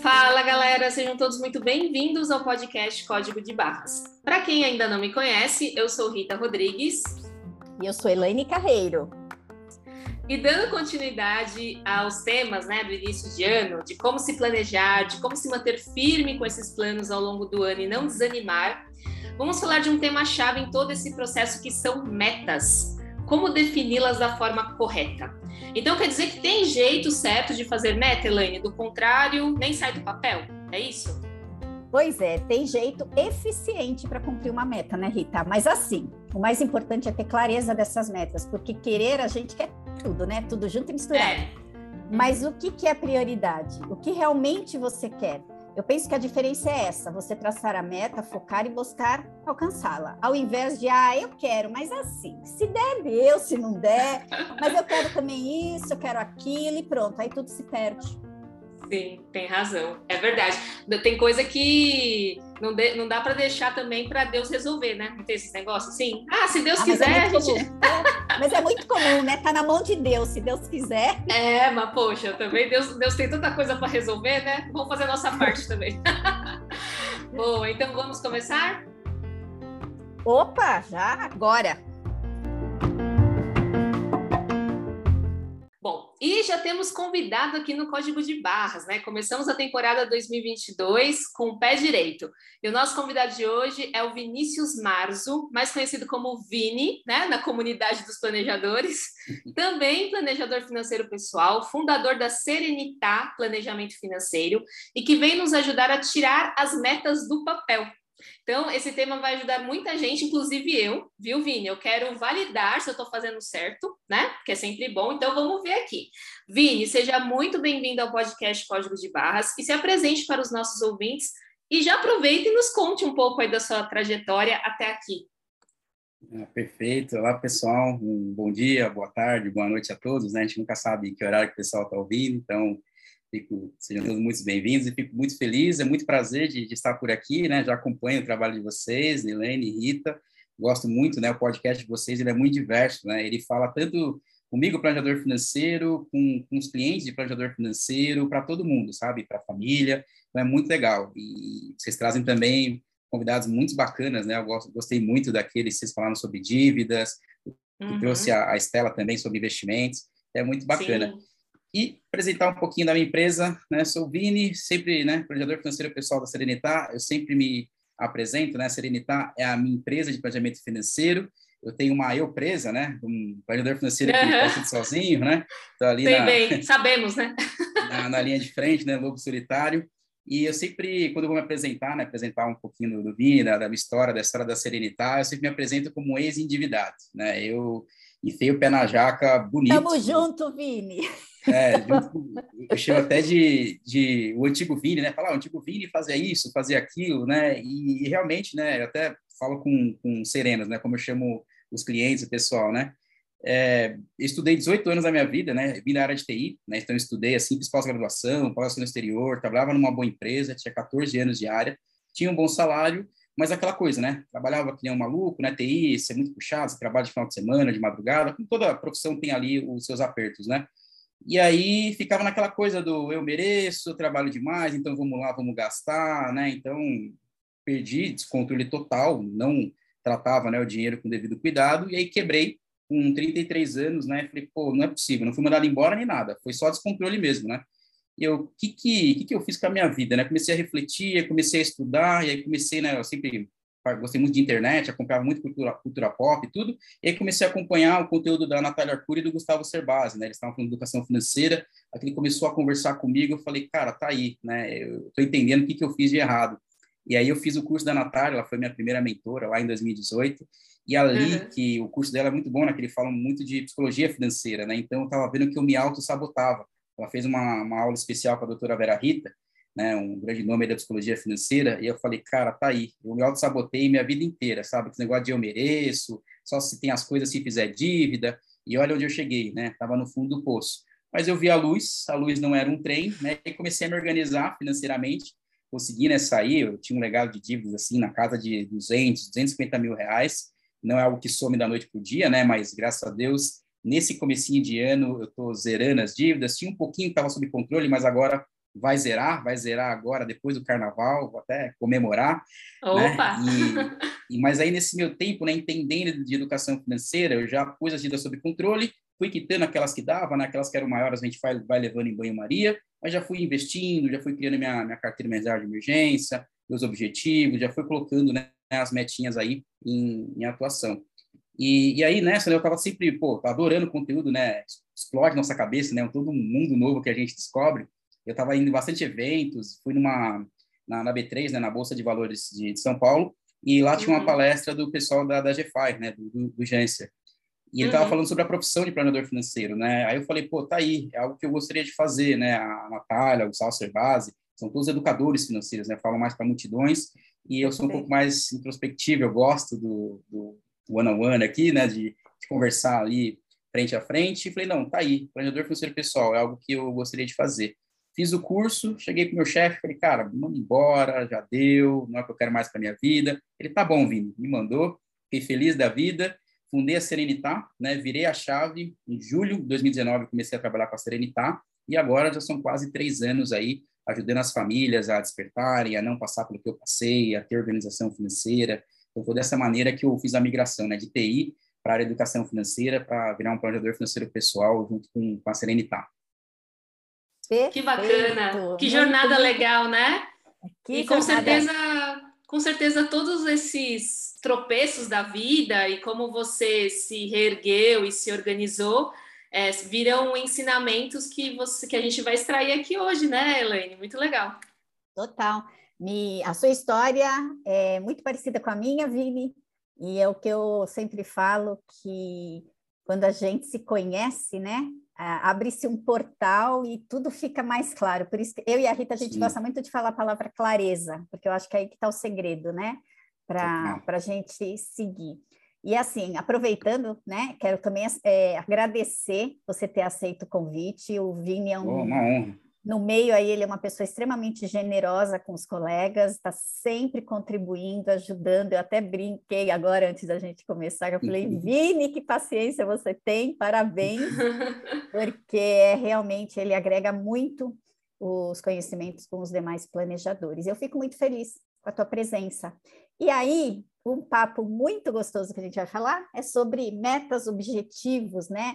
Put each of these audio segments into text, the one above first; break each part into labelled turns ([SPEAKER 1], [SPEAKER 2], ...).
[SPEAKER 1] Fala galera, sejam todos muito bem-vindos ao podcast Código de Barras. Para quem ainda não me conhece, eu sou Rita Rodrigues.
[SPEAKER 2] E eu sou Elaine Carreiro.
[SPEAKER 1] E dando continuidade aos temas né, do início de ano, de como se planejar, de como se manter firme com esses planos ao longo do ano e não desanimar, vamos falar de um tema-chave em todo esse processo que são metas. Como defini-las da forma correta. Então quer dizer que tem jeito certo de fazer meta, Elaine? Do contrário, nem sai do papel. É isso?
[SPEAKER 2] Pois é, tem jeito eficiente para cumprir uma meta, né, Rita? Mas assim, o mais importante é ter clareza dessas metas, porque querer a gente quer tudo, né? Tudo junto e misturado. É. Mas o que, que é prioridade? O que realmente você quer? Eu penso que a diferença é essa: você traçar a meta, focar e buscar alcançá-la. Ao invés de, ah, eu quero, mas assim, se der, deu, se não der, mas eu quero também isso, eu quero aquilo, e pronto, aí tudo se perde.
[SPEAKER 1] Sim, tem razão. É verdade. Tem coisa que não, de, não dá para deixar também para Deus resolver, né? Não tem esse negócio assim? Ah, se Deus ah, quiser,
[SPEAKER 2] mas é,
[SPEAKER 1] a gente...
[SPEAKER 2] mas é muito comum, né? Tá na mão de Deus, se Deus quiser.
[SPEAKER 1] É, mas poxa, também Deus, Deus tem tanta coisa para resolver, né? Vamos fazer a nossa parte também. Bom, então vamos começar?
[SPEAKER 2] Opa, já agora.
[SPEAKER 1] E já temos convidado aqui no Código de Barras, né? Começamos a temporada 2022 com o pé direito. E o nosso convidado de hoje é o Vinícius Marzo, mais conhecido como Vini, né? Na comunidade dos planejadores. Também planejador financeiro pessoal, fundador da Serenitá Planejamento Financeiro e que vem nos ajudar a tirar as metas do papel. Então, esse tema vai ajudar muita gente, inclusive eu, viu, Vini? Eu quero validar se eu estou fazendo certo, né? Que é sempre bom. Então, vamos ver aqui. Vini, seja muito bem-vindo ao podcast Código de Barras e se apresente para os nossos ouvintes e já aproveite e nos conte um pouco aí da sua trajetória até aqui.
[SPEAKER 3] Ah, perfeito. Olá, pessoal. Um bom dia, boa tarde, boa noite a todos. Né? A gente nunca sabe que horário que o pessoal está ouvindo, então Fico, sejam todos muito bem-vindos e fico muito feliz, é muito prazer de, de, estar por aqui, né? Já acompanho o trabalho de vocês, Helene, Rita, gosto muito, né? O podcast de vocês, ele é muito diverso, né? Ele fala tanto comigo, planejador financeiro, com, com os clientes de planejador financeiro, para todo mundo, sabe? Para a família, então é muito legal. E vocês trazem também convidados muito bacanas, né? Eu gosto, gostei muito daqueles que vocês falaram sobre dívidas, uhum. trouxe a, a Estela também sobre investimentos, é muito bacana. Sim e apresentar um pouquinho da minha empresa. Né? Sou o Vini, sempre né, planejador financeiro pessoal da Serenitar. Eu sempre me apresento, né? Serenitar é a minha empresa de planejamento financeiro. Eu tenho uma eu presa, né? Um planejador financeiro que uhum. sozinho, né?
[SPEAKER 1] Tô ali bem, na, bem, sabemos, né?
[SPEAKER 3] na, na, linha de frente, né? Lobo solitário. E eu sempre, quando eu vou me apresentar, né? Apresentar um pouquinho do, do Vini, da, da minha história, da história da Serenitar, eu sempre me apresento como ex-endividado, né? Eu enfiei o pé na jaca bonito.
[SPEAKER 2] Tamo junto, Vini!
[SPEAKER 3] É, eu chamo até de, de o antigo Vini, né? Falar, ah, o antigo Vini fazia isso, fazia aquilo, né? E, e, realmente, né? Eu até falo com, com serenas, né? Como eu chamo os clientes, o pessoal, né? É, estudei 18 anos da minha vida, né? Vim da área de TI, né? Então, estudei, assim, fiz pós-graduação, pós no exterior, trabalhava numa boa empresa, tinha 14 anos de área, tinha um bom salário, mas aquela coisa, né? Trabalhava que nem um maluco, né? TI, ser muito puxado, você trabalha de final de semana, de madrugada, como toda profissão tem ali os seus apertos, né? E aí ficava naquela coisa do eu mereço, eu trabalho demais, então vamos lá, vamos gastar, né? Então perdi descontrole total, não tratava né, o dinheiro com devido cuidado, e aí quebrei com 33 anos, né? Falei, pô, não é possível, não fui mandado embora nem nada, foi só descontrole mesmo, né? E eu, o que, que, que, que eu fiz com a minha vida, né? Comecei a refletir, comecei a estudar, e aí comecei, né? Eu sempre gostei muito de internet, acompanhava muito cultura, cultura pop e tudo, e aí comecei a acompanhar o conteúdo da Natália Arcuri e do Gustavo Cerbasi, né, eles estavam falando de educação financeira, aquele começou a conversar comigo, eu falei, cara, tá aí, né, eu tô entendendo o que, que eu fiz de errado. E aí eu fiz o curso da Natália, ela foi minha primeira mentora lá em 2018, e ali, uhum. que o curso dela é muito bom, né, que ele fala muito de psicologia financeira, né, então eu estava vendo que eu me auto-sabotava. Ela fez uma, uma aula especial com a doutora Vera Rita, né, um grande nome da psicologia financeira, e eu falei, cara, tá aí, eu me auto-sabotei minha vida inteira, sabe? Esse negócio de eu mereço, só se tem as coisas se fizer dívida, e olha onde eu cheguei, né? Tava no fundo do poço. Mas eu vi a luz, a luz não era um trem, né? E comecei a me organizar financeiramente, consegui, né, sair, eu tinha um legado de dívidas, assim, na casa de 200, 250 mil reais, não é algo que some da noite para o dia, né? Mas, graças a Deus, Nesse comecinho de ano, eu estou zerando as dívidas. Tinha um pouquinho que estava sob controle, mas agora vai zerar, vai zerar agora, depois do carnaval, vou até comemorar.
[SPEAKER 1] Né? Opa!
[SPEAKER 3] Né? E, e, mas aí, nesse meu tempo, né, entendendo de educação financeira, eu já pus as dívidas sob controle, fui quitando aquelas que dava, né, aquelas que eram maiores, a gente vai, vai levando em banho-maria, mas já fui investindo, já fui criando minha, minha carteira mensal de emergência, meus objetivos, já fui colocando né, as metinhas aí em, em atuação. E, e aí, nessa, né, eu estava sempre, pô, adorando o conteúdo, né? Explode nossa cabeça, né? Todo um mundo novo que a gente descobre. Eu estava indo em bastante eventos, fui numa na, na, B3, né, na Bolsa de Valores de, de São Paulo, e lá tinha uma uhum. palestra do pessoal da, da GFI, né, do, do. E ele estava uhum. falando sobre a profissão de planejador financeiro, né? Aí eu falei, pô, tá aí, é algo que eu gostaria de fazer, né? A Natália, o Salser Base, são todos educadores financeiros, né? Falam mais para multidões, e eu sou um pouco mais introspectivo, eu gosto do, do one-on-one -on -one aqui, né? De, de, conversar ali frente a frente. E falei, não, tá aí, planejador financeiro pessoal, é algo que eu gostaria de fazer. Fiz o curso, cheguei pro meu chefe, falei, cara, manda embora, já deu, não é o que eu quero mais para minha vida. Ele, tá bom, Vini, me mandou, fiquei feliz da vida, fundei a Serenitar, né, virei a chave em julho de 2019, comecei a trabalhar com a Serenitar, e agora já são quase três anos aí, ajudando as famílias a despertarem, a não passar pelo que eu passei, a ter organização financeira. Então, foi dessa maneira que eu fiz a migração, né, de TI para a educação financeira, para virar um planejador financeiro pessoal junto com, com a Serenitar.
[SPEAKER 1] Perfeito. Que bacana, que jornada legal, né? Que e com certeza, com certeza todos esses tropeços da vida e como você se reergueu e se organizou é, viram ensinamentos que você que a gente vai extrair aqui hoje, né, Elaine? Muito legal.
[SPEAKER 2] Total. Me, a sua história é muito parecida com a minha, Vini, e é o que eu sempre falo que quando a gente se conhece, né, abre-se um portal e tudo fica mais claro. Por isso que eu e a Rita, a gente Sim. gosta muito de falar a palavra clareza, porque eu acho que é aí que está o segredo, né? Para a gente seguir. E assim, aproveitando, né, quero também é, agradecer você ter aceito o convite. O Vini é um, no meio aí ele é uma pessoa extremamente generosa com os colegas, está sempre contribuindo, ajudando. Eu até brinquei agora antes da gente começar, eu falei, uhum. Vini, que paciência você tem, parabéns, porque é, realmente ele agrega muito os conhecimentos com os demais planejadores. Eu fico muito feliz com a tua presença. E aí, um papo muito gostoso que a gente vai falar é sobre metas, objetivos, né?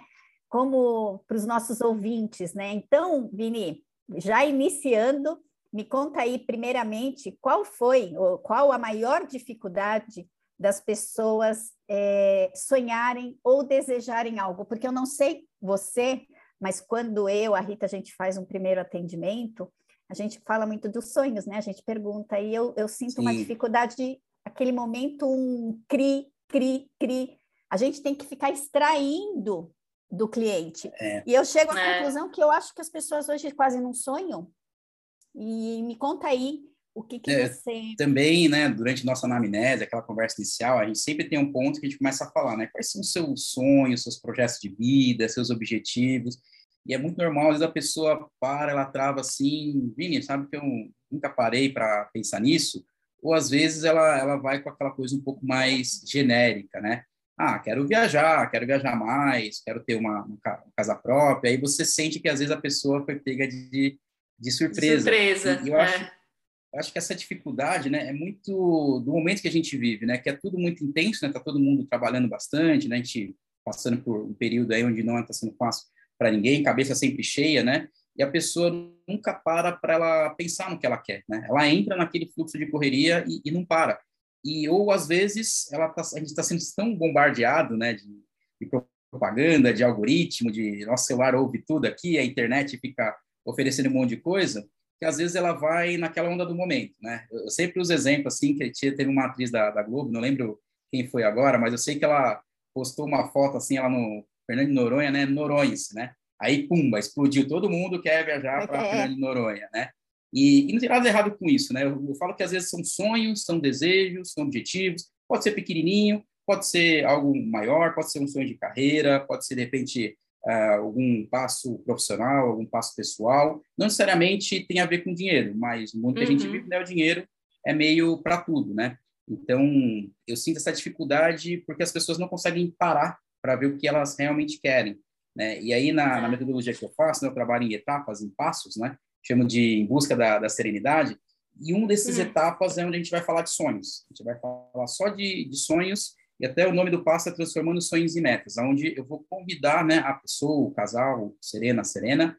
[SPEAKER 2] Como para os nossos ouvintes, né? Então, Vini, já iniciando, me conta aí, primeiramente, qual foi, ou qual a maior dificuldade das pessoas é, sonharem ou desejarem algo? Porque eu não sei você, mas quando eu, a Rita, a gente faz um primeiro atendimento, a gente fala muito dos sonhos, né? A gente pergunta, e eu, eu sinto Sim. uma dificuldade de aquele momento, um cri, cri, cri. A gente tem que ficar extraindo do cliente. É. E eu chego à é. conclusão que eu acho que as pessoas hoje quase não sonham. E me conta aí o que, que é, você.
[SPEAKER 3] Também, né, durante nossa anamnese, aquela conversa inicial, a gente sempre tem um ponto que a gente começa a falar, né? Quais são os seus sonhos, seus projetos de vida, seus objetivos. E é muito normal, às vezes a pessoa para, ela trava assim, Vini, sabe que eu nunca parei para pensar nisso? Ou às vezes ela, ela vai com aquela coisa um pouco mais genérica, né? Ah, quero viajar, quero viajar mais, quero ter uma, uma casa própria, aí você sente que às vezes a pessoa foi pega de, de surpresa.
[SPEAKER 1] Surpresa,
[SPEAKER 3] e eu, é. acho, acho que essa dificuldade, né, é muito do momento que a gente vive, né, que é tudo muito intenso, né, tá todo mundo trabalhando bastante, né, a gente passando por um período aí onde não está sendo fácil para ninguém, cabeça sempre cheia, né, e a pessoa nunca para para ela pensar no que ela quer, né, ela entra naquele fluxo de correria e, e não para e ou às vezes ela tá, a gente está sendo tão bombardeado, né, de, de, propaganda, de algoritmo, de nosso celular ouve tudo aqui, a internet fica oferecendo um monte de coisa, que às vezes ela vai naquela onda do momento, né? Eu sempre uso exemplo assim que teve uma atriz da, da Globo, não lembro quem foi agora, mas eu sei que ela postou uma foto assim, ela no Fernando de Noronha, né, Norões, né? Aí, pumba, explodiu, todo mundo quer viajar para é. Fernando de Noronha, né? E, e, não tem nada errado com isso, né? Eu, eu, falo que às vezes são sonhos, são desejos, são objetivos. Pode ser pequenininho, pode ser algo maior, pode ser um sonho de carreira, pode ser de repente uh, algum passo profissional, algum passo pessoal. Não necessariamente tem a ver com dinheiro, mas o mundo que a gente uhum. vive, né, o dinheiro é meio para tudo, né? Então eu sinto essa dificuldade porque as pessoas não conseguem parar para ver o que elas realmente querem. Né? E aí, na, na, metodologia que eu faço, né, eu trabalho em etapas, em passos, né? Chamo de em busca da, da serenidade, e um desses uhum. etapas é onde a gente vai falar de sonhos. A gente vai falar só de, de sonhos, e até o nome do passo é Transformando Sonhos em Metas, onde eu vou convidar né, a pessoa, o casal, Serena, Serena,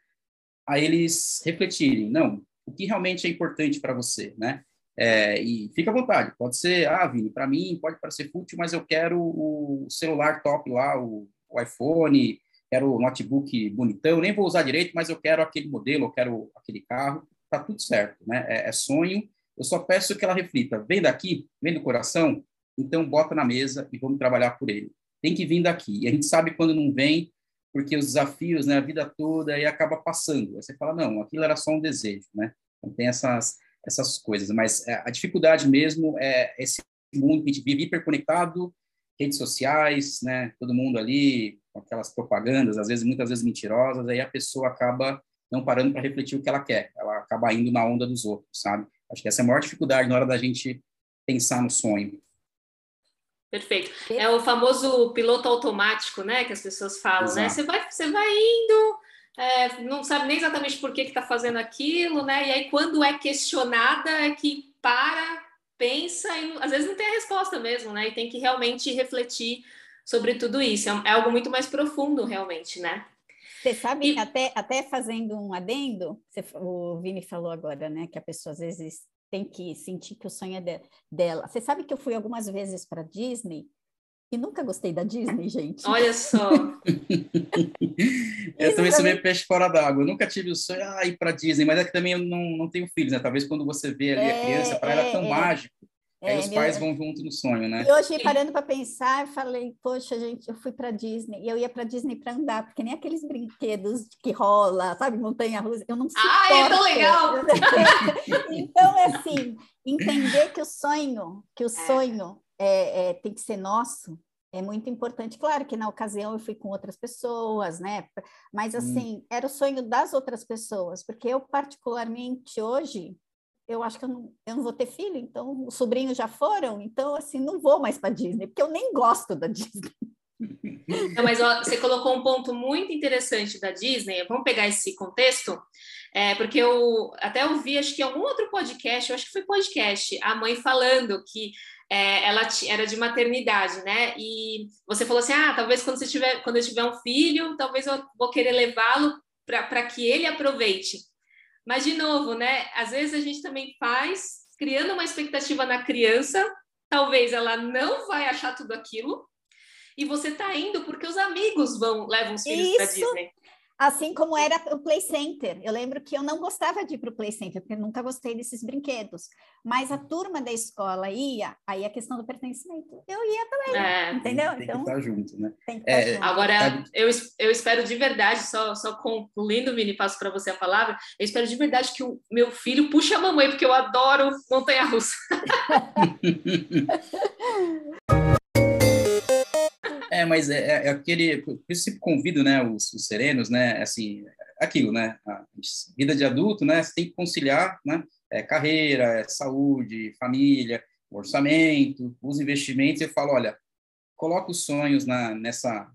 [SPEAKER 3] a eles refletirem, não, o que realmente é importante para você, né? É, e fica à vontade, pode ser, ah, Vini, para mim pode parecer fútil, mas eu quero o celular top lá, o, o iPhone, quero o notebook bonitão, nem vou usar direito, mas eu quero aquele modelo, eu quero aquele carro, tá tudo certo, né? É, é sonho, eu só peço que ela reflita, vem daqui, vem do coração, então bota na mesa e vamos trabalhar por ele. Tem que vir daqui. E a gente sabe quando não vem, porque os desafios, né, a vida toda, aí acaba passando. Aí você fala, não, aquilo era só um desejo, né? Então tem essas, essas coisas. Mas é, a dificuldade mesmo é esse mundo que a gente vive hiperconectado, redes sociais, né? Todo mundo ali com aquelas propagandas, às vezes, muitas vezes mentirosas, aí a pessoa acaba não parando para refletir o que ela quer. Ela acaba indo na onda dos outros, sabe? Acho que essa é a maior dificuldade na hora da gente pensar no sonho.
[SPEAKER 1] Perfeito. É o famoso piloto automático, né? Que as pessoas falam, né? Exato. né? Você vai, você vai indo, é, não sabe nem exatamente por que está fazendo aquilo, né? E aí, quando é questionada, é que para, pensa e às vezes não tem a resposta mesmo, né? E tem que realmente refletir sobre tudo isso. É, é algo muito mais profundo, realmente, né?
[SPEAKER 2] Você sabe, e... até, até fazendo um adendo, você, o Vini falou agora, né? Que a pessoa às vezes tem que sentir que o sonho é de, dela. Você sabe que eu fui algumas vezes para Disney e nunca gostei da Disney, gente.
[SPEAKER 1] Olha só.
[SPEAKER 3] eu também sou meio peixe fora d'água. Nunca tive o sonho de ah, ir para Disney, mas é que também eu não, não tenho filhos, né? Talvez quando você vê ali é, a criança, para é, ela é tão é. mágico. É, aí os pais vão junto no sonho, né?
[SPEAKER 2] E hoje, parando para pensar, eu falei, poxa, gente, eu fui para Disney, e eu ia para Disney para andar, porque nem aqueles brinquedos que rola, sabe, montanha-russa, eu não sei.
[SPEAKER 1] Ah, é tão legal!
[SPEAKER 2] então, é assim, entender que o sonho, que o é. sonho é, é, tem que ser nosso, é muito importante. Claro que na ocasião eu fui com outras pessoas, né? Mas hum. assim, hum. era o sonho das outras pessoas, porque eu particularmente hoje eu acho que eu não, eu não vou ter filho, então os sobrinhos já foram, então assim, não vou mais para Disney, porque eu nem gosto da Disney.
[SPEAKER 1] Não, mas ó, você colocou um ponto muito interessante da Disney. Vamos pegar esse contexto, é, porque eu até ouvi, acho que em algum outro podcast, eu acho que foi podcast, a mãe falando que é, ela era de maternidade, né? E você falou assim: ah, talvez quando você tiver, quando eu tiver um filho, talvez eu vou querer levá-lo para que ele aproveite. Mas, de novo, né? Às vezes a gente também faz, criando uma expectativa na criança, talvez ela não vai achar tudo aquilo, e você tá indo porque os amigos vão levam os filhos para Disney.
[SPEAKER 2] Assim como era o Play Center. Eu lembro que eu não gostava de ir para o Play Center, porque eu nunca gostei desses brinquedos. Mas a turma da escola ia, aí a questão do pertencimento. Eu ia também, é, entendeu?
[SPEAKER 3] Tem, então, que estar junto, né?
[SPEAKER 1] Tem que é, junto. Agora, é... eu, eu espero de verdade, só, só concluindo, Vini, passo para você a palavra, eu espero de verdade que o meu filho puxe a mamãe, porque eu adoro montanha-russa.
[SPEAKER 3] É, mas é, é, é aquele, por isso sempre convido, né, os, os, serenos, né, assim, aquilo, né, a vida de adulto, né, você tem que conciliar, né, é, carreira, é saúde, família, orçamento, os investimentos, eu falo, olha, coloca os sonhos na, nessa,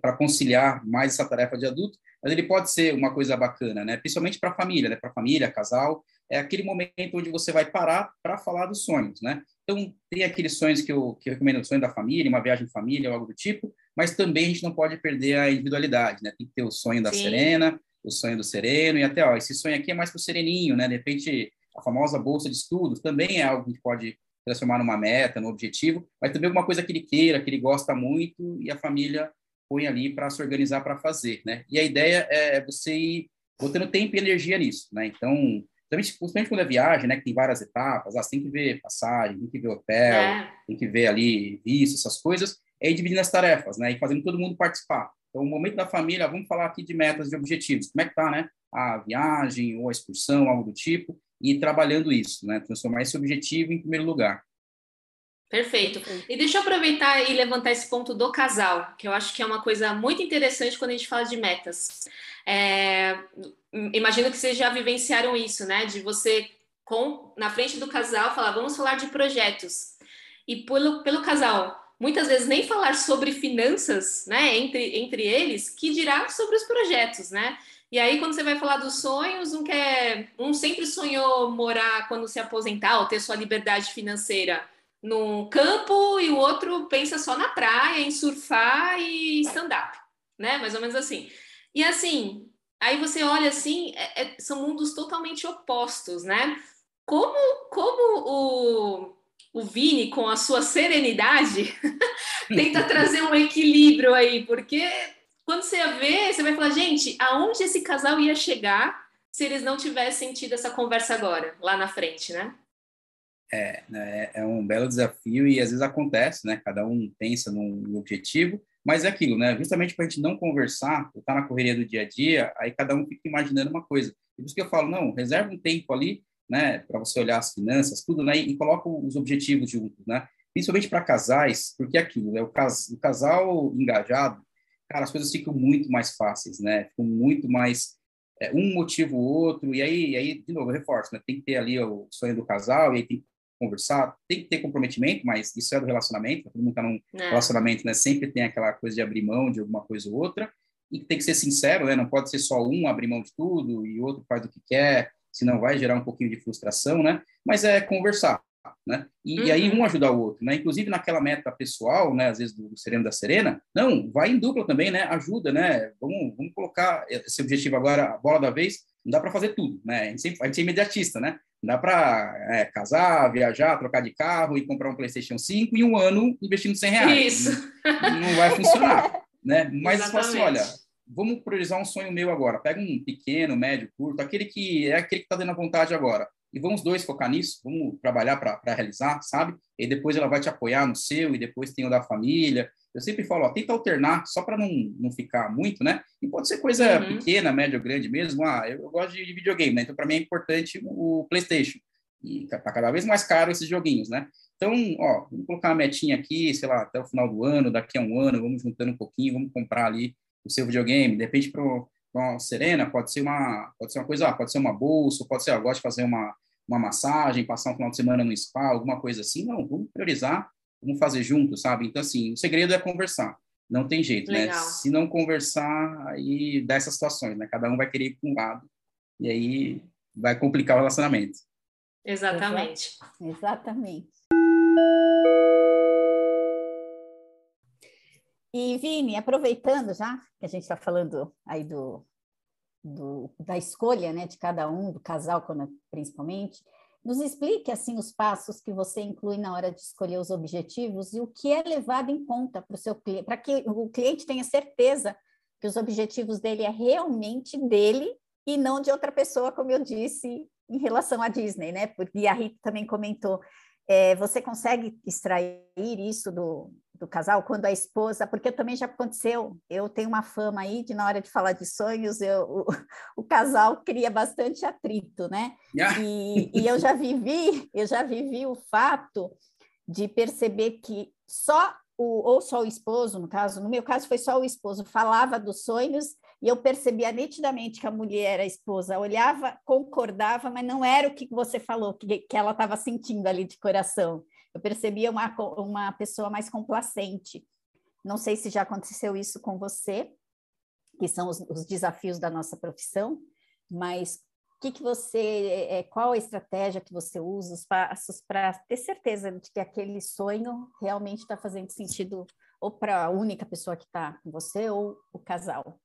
[SPEAKER 3] para conciliar mais essa tarefa de adulto, mas ele pode ser uma coisa bacana, né, principalmente para a família, né, para família, casal, é aquele momento onde você vai parar para falar dos sonhos, né? Então, tem aqueles sonhos que eu, que eu recomendo, o sonho da família, uma viagem de família, algo do tipo, mas também a gente não pode perder a individualidade, né? Tem que ter o sonho da Sim. Serena, o sonho do Sereno, e até, ó, esse sonho aqui é mais para o Sereninho, né? De repente, a famosa bolsa de estudos também é algo que a gente pode transformar numa meta, num objetivo, mas também alguma coisa que ele queira, que ele gosta muito, e a família põe ali para se organizar para fazer, né? E a ideia é você ir botando tempo e energia nisso, né? Então, principalmente quando é viagem, né, que tem várias etapas, ah, você tem que ver passagem, tem que ver hotel, é. tem que ver ali visto, essas coisas, é ir dividindo as tarefas, né, e fazendo todo mundo participar. Então, o momento da família, vamos falar aqui de metas, de objetivos, como é que tá, né, a viagem ou a excursão, algo do tipo, e trabalhando isso, né, transformar esse objetivo em primeiro lugar.
[SPEAKER 1] Perfeito. E deixa eu aproveitar e levantar esse ponto do casal, que eu acho que é uma coisa muito interessante quando a gente fala de metas. É, imagino que vocês já vivenciaram isso, né? De você, com na frente do casal, falar, vamos falar de projetos. E pelo, pelo casal muitas vezes nem falar sobre finanças, né, entre, entre eles, que dirá sobre os projetos, né? E aí, quando você vai falar dos sonhos, um quer, um sempre sonhou morar quando se aposentar ou ter sua liberdade financeira no campo e o outro pensa só na praia, em surfar e stand-up, né? Mais ou menos assim. E assim, aí você olha assim, é, é, são mundos totalmente opostos, né? Como, como o, o Vini, com a sua serenidade, tenta trazer um equilíbrio aí, porque quando você vê, você vai falar, gente, aonde esse casal ia chegar se eles não tivessem tido essa conversa agora, lá na frente, né?
[SPEAKER 3] É, né, é um belo desafio e às vezes acontece, né? Cada um pensa num objetivo, mas é aquilo, né? Justamente para a gente não conversar, estar na correria do dia a dia, aí cada um fica imaginando uma coisa. Por isso que eu falo, não, reserva um tempo ali, né? Para você olhar as finanças, tudo, né? E coloca os objetivos juntos, né? Principalmente para casais, porque é aquilo, né? O, cas o casal engajado, cara, as coisas ficam muito mais fáceis, né? Ficam muito mais é, um motivo ou outro, e aí, e aí, de novo, reforço, né? Tem que ter ali o sonho do casal, e aí tem que conversar, tem que ter comprometimento, mas isso é do relacionamento, todo mundo está num é. relacionamento, né? Sempre tem aquela coisa de abrir mão de alguma coisa ou outra, e tem que ser sincero, né? Não pode ser só um abrir mão de tudo e outro faz o que quer, senão vai gerar um pouquinho de frustração, né? Mas é conversar, né? E, uhum. e, aí uhum. um ajudar o outro, né? Inclusive naquela meta pessoal, né? Às vezes do, do Sereno da Serena, não, vai em dupla também, né? Ajuda, né? Vamos, vamos colocar esse objetivo agora, a bola da vez, não dá para fazer tudo, né? A gente, sempre, a gente é imediatista, né? Dá para é, casar, viajar, trocar de carro e comprar um PlayStation 5 em um ano investindo 100 reais.
[SPEAKER 1] Isso.
[SPEAKER 3] Não, não vai funcionar, né? Mas assim, olha, vamos priorizar um sonho meu agora. Pega um pequeno, médio, curto, aquele que é aquele que está dando a vontade agora. E vamos dois focar nisso, vamos trabalhar para realizar, sabe? E depois ela vai te apoiar no seu, e depois tem o da família, eu sempre falo, ó, tenta alternar, só para não, não ficar muito, né? E pode ser coisa uhum. pequena, média ou grande mesmo. Ah, eu, eu gosto de, videogame, né? Então, para mim é importante o PlayStation. E tá cada vez mais caro esses joguinhos, né? Então, ó, vamos colocar uma metinha aqui, sei lá, até o final do ano, daqui a um ano, vamos juntando um pouquinho, vamos comprar ali o seu videogame. De repente, para uma Serena, pode ser uma, pode ser uma coisa, ah, pode ser uma bolsa, pode ser, eu gosto de fazer uma, uma massagem, passar um final de semana no spa, alguma coisa assim. Não, vamos priorizar Vamos fazer junto, sabe? Então, assim, o segredo é conversar. Não tem jeito, né? Legal. né? Se não conversar, aí dá essas situações, né? Cada um vai querer ir para um lado e aí vai complicar o relacionamento.
[SPEAKER 1] Exatamente.
[SPEAKER 2] Exatamente. E, Vini, aproveitando já que a gente está falando aí do, do, da escolha né, de cada um, do casal, principalmente, nos explique assim os passos que você inclui na hora de escolher os objetivos e o que é levado em conta para o seu cliente, para que o cliente tenha certeza que os objetivos dele é realmente dele e não de outra pessoa, como eu disse em relação à Disney, né? Porque a Rita também comentou, é, você consegue extrair isso do, do casal, quando a esposa, porque também já aconteceu, eu tenho uma fama aí de na hora de falar de sonhos, eu, o, o casal cria bastante atrito, né? Yeah. E, e eu já vivi, eu já vivi o fato de perceber que só o, ou só o esposo, no caso, no meu caso foi só o esposo, falava dos sonhos e eu percebia nitidamente que a mulher, a esposa, olhava, concordava, mas não era o que você falou, que, que ela estava sentindo ali de coração eu percebia uma, uma pessoa mais complacente. Não sei se já aconteceu isso com você, que são os, os desafios da nossa profissão, mas que, que você, é, qual a estratégia que você usa, os passos para ter certeza de que aquele sonho realmente está fazendo sentido ou para a única pessoa que está com você ou o casal?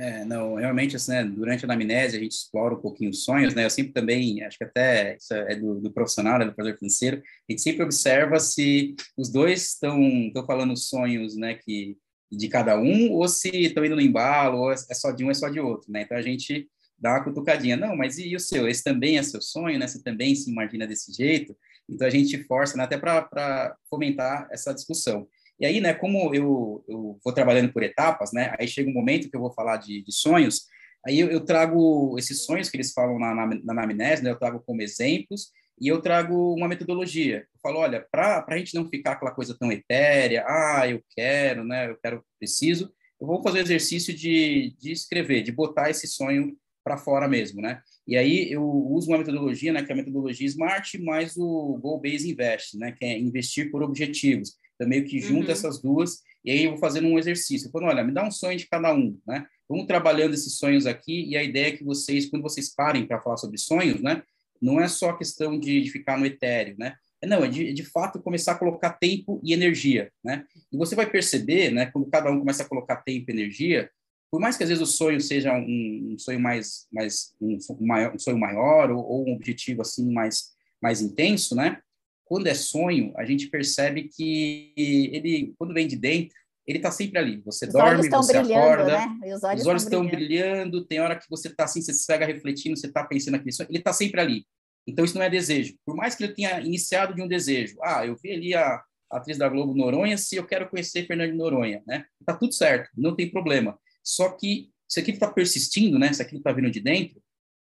[SPEAKER 3] É, não, realmente, assim, né, durante a anamnese a gente explora um pouquinho os sonhos, né, eu sempre também, acho que até isso é do, do profissional, né, do professor financeiro, a gente sempre observa se os dois estão falando sonhos, né, que de cada um, ou se estão indo no embalo, ou é só de um, é só de outro, né, então a gente dá uma cutucadinha, não, mas e o seu? Esse também é seu sonho, né, você também se imagina desse jeito? Então a gente força, né, até para fomentar essa discussão. E aí, né, como eu, eu vou trabalhando por etapas, né, aí chega um momento que eu vou falar de, de sonhos, aí eu, eu, trago esses sonhos que eles falam na, na, na anamnese, né, eu trago como exemplos, e eu trago uma metodologia. Eu falo, olha, para a gente não ficar aquela coisa tão etérea, ah, eu quero, né, eu quero, preciso, eu vou fazer o exercício de, de escrever, de botar esse sonho para fora mesmo, né? E aí eu uso uma metodologia, né, que é a metodologia SMART, mais o Goal Based Invest, né, que é investir por objetivos. Então, meio que junta uhum. essas duas, e aí eu vou fazendo um exercício. Falando, olha, me dá um sonho de cada um, né? Vamos trabalhando esses sonhos aqui, e a ideia é que vocês, quando vocês parem para falar sobre sonhos, né? Não é só questão de, de ficar no etéreo, né? É, não, é de, de fato começar a colocar tempo e energia, né? E você vai perceber, né, quando cada um começa a colocar tempo e energia, por mais que às vezes o sonho seja um, um sonho mais, mais um, maior, um sonho maior ou, ou, um objetivo assim mais, mais intenso, né? Quando é sonho, a gente percebe que ele, quando vem de dentro, ele está sempre ali. Você os dorme, você acorda, né? os olhos, os olhos estão brilhando. brilhando. Tem hora que você está assim, você se pega refletindo, você está pensando naquele sonho, ele está sempre ali. Então, isso não é desejo. Por mais que ele tenha iniciado de um desejo. Ah, eu vi ali a, a atriz da Globo Noronha, se eu quero conhecer Fernando Noronha, né? Tá tudo certo, não tem problema. Só que se aquilo está persistindo, né? Se aquilo está vindo de dentro,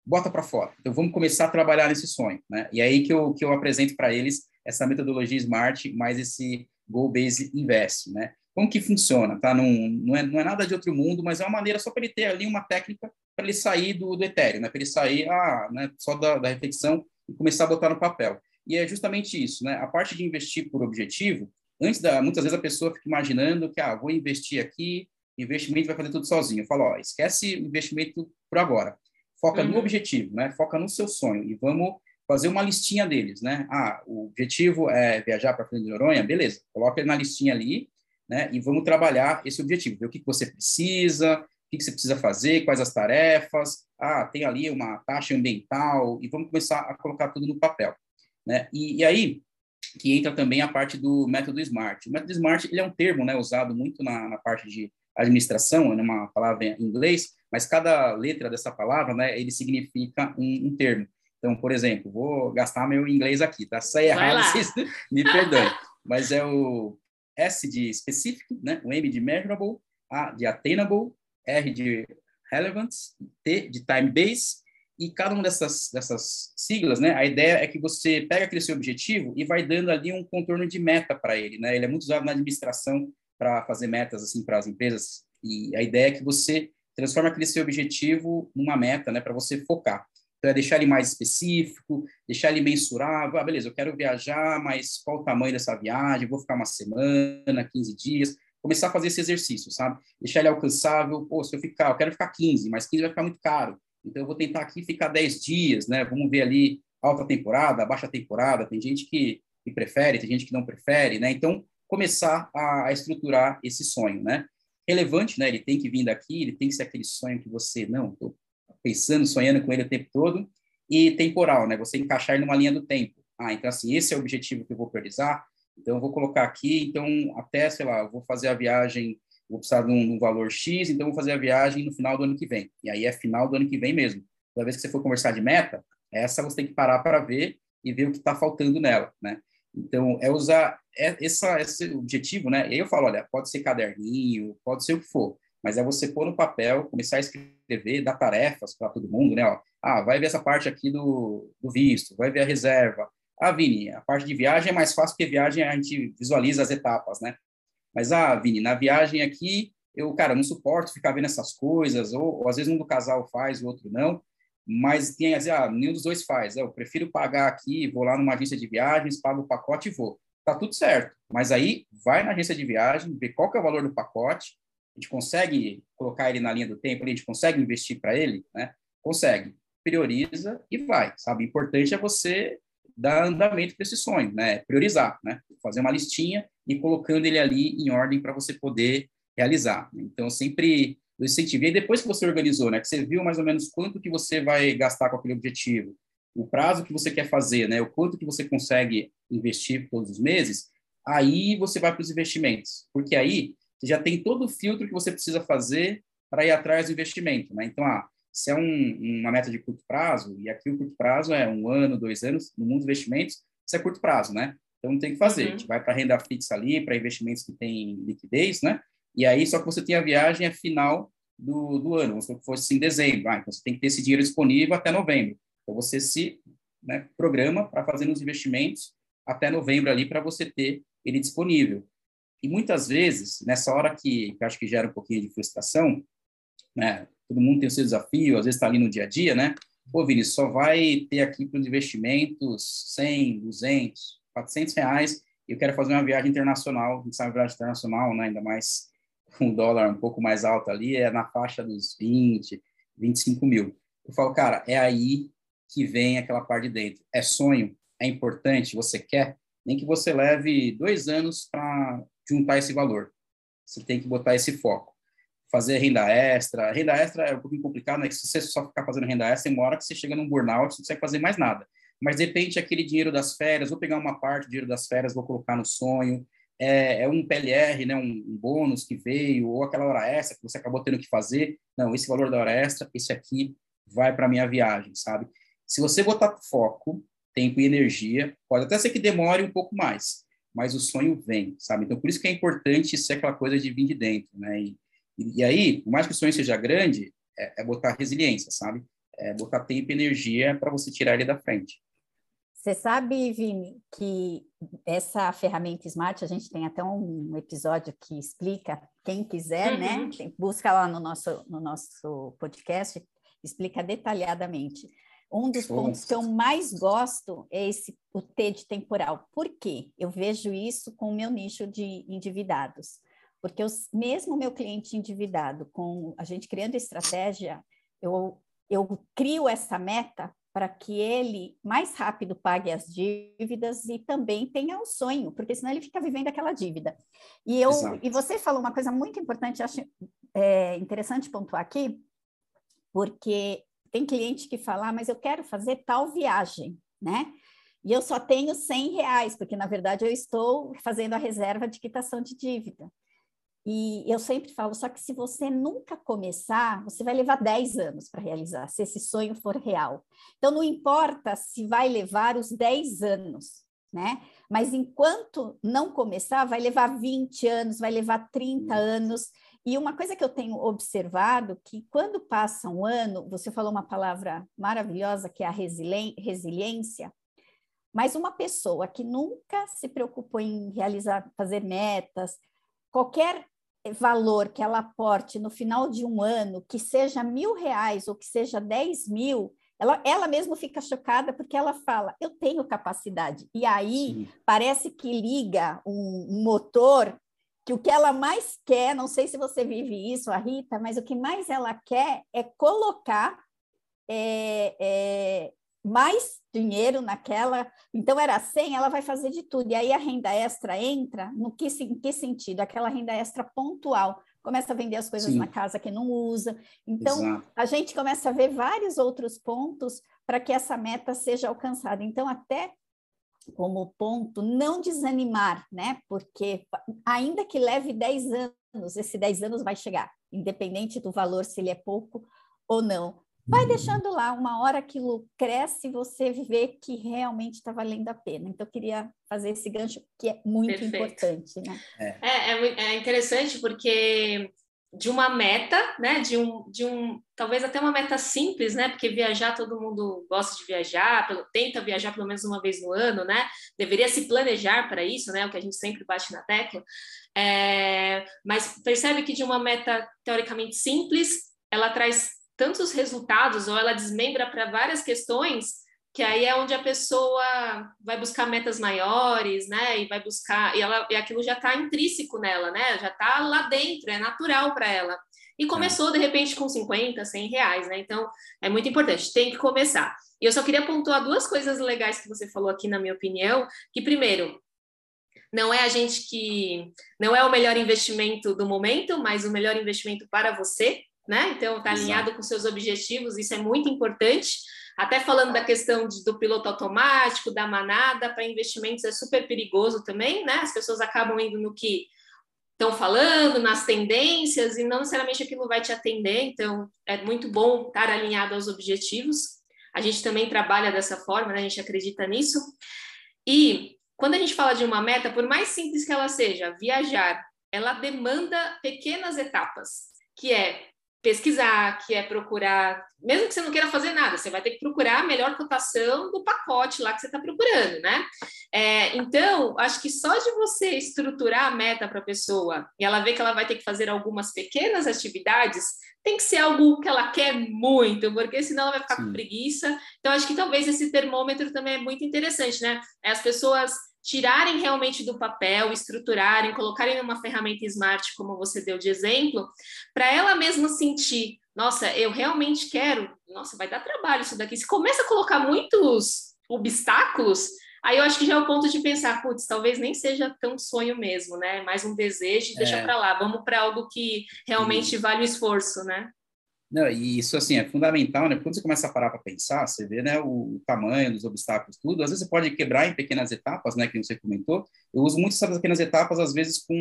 [SPEAKER 3] bota para fora. Então, vamos começar a trabalhar nesse sonho, né? E aí que eu, que eu apresento para eles essa metodologia SMART mais esse Goal Based Invest, né? Como que funciona, tá? Não, não, é, não é nada de outro mundo, mas é uma maneira só para ele ter ali uma técnica para ele sair do, do etéreo, né? Para ele sair ah, né, só da, da reflexão e começar a botar no papel. E é justamente isso, né? A parte de investir por objetivo, antes da, muitas vezes a pessoa fica imaginando que ah, vou investir aqui, investimento vai fazer tudo sozinho. Eu falo, ó, esquece investimento por agora. Foca uhum. no objetivo, né? Foca no seu sonho e vamos fazer uma listinha deles, né? Ah, o objetivo é viajar para frente de Noronha, beleza? Coloca ele na listinha ali, né? E vamos trabalhar esse objetivo, ver o que, que você precisa, o que você precisa fazer, quais as tarefas, ah, tem ali uma taxa ambiental, e vamos começar a colocar tudo no papel. Né? E, e aí que entra também a parte do método SMART. O método SMART ele é um termo né, usado muito na, na parte de administração, é uma palavra em inglês, mas cada letra dessa palavra, né, ele significa um, um termo. Então, por exemplo, vou gastar meu inglês aqui, tá? Se é errado, vocês me perdoem. Mas é o S de specific, né? O M de measurable, A de attainable, R de relevance, T de time base, e cada uma dessas, dessas siglas, né, a ideia é que você pega aquele seu objetivo e vai dando ali um contorno de meta para ele, né? Ele é muito usado na administração para fazer metas assim para as empresas e a ideia é que você transforma aquele seu objetivo numa meta, né, para você focar. Então é deixar ele mais específico, deixar ele mensurável. Ah, beleza, eu quero viajar, mas qual o tamanho dessa viagem? Vou ficar uma semana, 15 dias começar a fazer esse exercício, sabe? Deixar ele alcançável. Pô, se eu ficar, eu quero ficar 15, mas 15 vai ficar muito caro. Então, eu vou tentar aqui ficar 10 dias, né? Vamos ver ali alta temporada, baixa temporada. Tem gente que, que prefere, tem gente que não prefere, né? Então, começar a, a, estruturar esse sonho, né? Relevante, né? Ele tem que vir daqui, ele tem que ser aquele sonho que você, não, estou pensando, sonhando com ele o tempo todo. E temporal, né? Você encaixar ele numa linha do tempo. Ah, então, assim, esse é o objetivo que eu vou priorizar então, eu vou colocar aqui, então, até, sei lá, eu vou fazer a viagem, vou precisar de um, de um, valor X, então vou fazer a viagem no final do ano que vem. E aí é final do ano que vem mesmo. Toda vez que você for conversar de meta, essa você tem que parar para ver e ver o que está faltando nela, né? Então, é usar é, essa, esse objetivo, né? E eu falo, olha, pode ser caderninho, pode ser o que for, mas é você pôr no papel, começar a escrever, dar tarefas para todo mundo, né? Ó, ah, vai ver essa parte aqui do, do visto, vai ver a reserva, ah, Vini, a parte de viagem é mais fácil porque viagem a gente visualiza as etapas, né? Mas, ah, Vini, na viagem aqui, eu, cara, não suporto ficar vendo essas coisas, ou, ou às vezes um do casal faz, o outro não, mas tem, vezes, ah, nenhum dos dois faz. Eu prefiro pagar aqui, vou lá numa agência de viagens, pago o pacote e vou. Tá tudo certo. Mas aí, vai na agência de viagem, vê qual que é o valor do pacote, a gente consegue colocar ele na linha do tempo, a gente consegue investir para ele, né? Consegue. Prioriza e vai, sabe? O importante é você dar andamento para esse sonho, né? Priorizar, né? Fazer uma listinha e colocando ele ali em ordem para você poder realizar. Então, sempre eu incentivei. Depois que você organizou, né? Que você viu mais ou menos quanto que você vai gastar com aquele objetivo, o prazo que você quer fazer, né? O quanto que você consegue investir todos os meses, aí você vai para os investimentos. Porque aí você já tem todo o filtro que você precisa fazer para ir atrás do investimento, né? Então, ah, se é um, uma meta de curto prazo, e aqui o curto prazo é um ano, dois anos, no mundo dos investimentos, isso é curto prazo, né? Então tem que fazer. Uhum. A gente vai para renda fixa ali, para investimentos que têm liquidez, né? E aí, só que você tem a viagem é final do, do ano, que fosse em dezembro, ah, então você tem que ter esse dinheiro disponível até novembro. Então você se né, programa para fazer os investimentos até novembro ali para você ter ele disponível. E muitas vezes, nessa hora que, que acho que gera um pouquinho de frustração, né, todo mundo tem o seu desafio, às vezes está ali no dia a dia, né? Pô, Vinícius, só vai ter aqui para os investimentos 100, 200, 400 reais eu quero fazer uma viagem internacional, a gente sabe, viagem internacional, né, ainda mais o dólar um pouco mais alto ali, é na faixa dos 20, 25 mil. Eu falo, cara, é aí que vem aquela parte de dentro. É sonho, é importante, você quer, nem que você leve dois anos para juntar esse valor. Você tem que botar esse foco. Fazer renda extra. Renda extra é um pouquinho complicado, né? Que se você só ficar fazendo renda extra, tem uma hora que você chega num burnout, você não consegue fazer mais nada. Mas, de repente, aquele dinheiro das férias, vou pegar uma parte do dinheiro das férias, vou colocar no sonho. É, é um PLR, né? Um, um, bônus que veio, ou aquela hora extra que você acabou tendo que fazer. Não, esse valor da hora extra, esse aqui vai para minha viagem, sabe? Se você botar foco, tempo e energia, pode até ser que demore um pouco mais, mas o sonho vem, sabe? Então, por isso que é importante ser aquela coisa de vir de dentro, né? E, e, aí, por mais que o sonho seja grande, é, é botar resiliência, sabe? É botar tempo e energia para você tirar ele da frente.
[SPEAKER 2] Você sabe, Vini, que essa ferramenta Smart, a gente tem até um episódio que explica, quem quiser, né? uhum. né? Busca lá no nosso, no nosso podcast, explica detalhadamente. Um dos pontos que eu mais gosto é esse o T de temporal. Por quê? Eu vejo isso com o meu nicho de endividados. Porque eu, mesmo o meu cliente endividado, com a gente criando estratégia, eu, eu crio essa meta para que ele mais rápido pague as dívidas e também tenha o sonho, porque senão ele fica vivendo aquela dívida. E eu e você falou uma coisa muito importante, acho é, interessante pontuar aqui, porque tem cliente que fala, ah, mas eu quero fazer tal viagem, né? E eu só tenho 100 reais, porque na verdade eu estou fazendo a reserva de quitação de dívida. E eu sempre falo, só que se você nunca começar, você vai levar 10 anos para realizar, se esse sonho for real. Então não importa se vai levar os 10 anos, né? Mas enquanto não começar, vai levar 20 anos, vai levar 30 anos. E uma coisa que eu tenho observado que quando passa um ano, você falou uma palavra maravilhosa que é a resiliência, mas uma pessoa que nunca se preocupou em realizar, fazer metas, qualquer valor que ela aporte no final de um ano, que seja mil reais ou que seja dez mil, ela, ela mesma fica chocada porque ela fala, eu tenho capacidade. E aí Sim. parece que liga um, um motor que o que ela mais quer, não sei se você vive isso, a Rita, mas o que mais ela quer é colocar é, é, mais dinheiro naquela. Então, era 100, ela vai fazer de tudo. E aí a renda extra entra no que, em que sentido? Aquela renda extra pontual. Começa a vender as coisas Sim. na casa que não usa. Então, Exato. a gente começa a ver vários outros pontos para que essa meta seja alcançada. Então, até como ponto, não desanimar, né? Porque ainda que leve 10 anos, esse 10 anos vai chegar, independente do valor, se ele é pouco ou não. Vai deixando lá, uma hora aquilo cresce, você vê que realmente está valendo a pena. Então, eu queria fazer esse gancho, que é muito Perfeito. importante, né?
[SPEAKER 1] É. É, é, é interessante porque de uma meta, né? De um, de um, talvez até uma meta simples, né? Porque viajar todo mundo gosta de viajar, pelo, tenta viajar pelo menos uma vez no ano, né? Deveria se planejar para isso, né? O que a gente sempre bate na tecla. É, mas percebe que de uma meta teoricamente simples, ela traz tantos resultados ou ela desmembra para várias questões que aí é onde a pessoa vai buscar metas maiores, né? E vai buscar e ela e aquilo já está intrínseco nela, né? Já está lá dentro, é natural para ela. E começou de repente com 50, 100 reais, né? Então é muito importante, tem que começar. E eu só queria pontuar duas coisas legais que você falou aqui, na minha opinião. Que primeiro, não é a gente que não é o melhor investimento do momento, mas o melhor investimento para você, né? Então está alinhado com seus objetivos, isso é muito importante. Até falando da questão de, do piloto automático, da manada, para investimentos é super perigoso também, né? As pessoas acabam indo no que estão falando, nas tendências, e não necessariamente aquilo vai te atender, então é muito bom estar alinhado aos objetivos. A gente também trabalha dessa forma, né? A gente acredita nisso. E quando a gente fala de uma meta, por mais simples que ela seja, viajar, ela demanda pequenas etapas, que é pesquisar, que é procurar, mesmo que você não queira fazer nada, você vai ter que procurar a melhor cotação do pacote lá que você está procurando, né? É, então, acho que só de você estruturar a meta para a pessoa e ela ver que ela vai ter que fazer algumas pequenas atividades, tem que ser algo que ela quer muito, porque senão ela vai ficar Sim. com preguiça. Então, acho que talvez esse termômetro também é muito interessante, né? As pessoas tirarem realmente do papel, estruturarem, colocarem numa ferramenta smart, como você deu de exemplo, para ela mesma sentir, nossa, eu realmente quero, nossa, vai dar trabalho isso daqui. Se começa a colocar muitos obstáculos, aí eu acho que já é o ponto de pensar, putz, talvez nem seja tão sonho mesmo, né? Mais um desejo, deixa é. para lá, vamos para algo que realmente vale o esforço, né?
[SPEAKER 3] Não, e isso assim é fundamental, né? Quando você começa a parar para pensar, você vê, né, o tamanho dos obstáculos, tudo. Às vezes você pode quebrar em pequenas etapas, né, que você comentou. Eu uso muito essas pequenas etapas às vezes com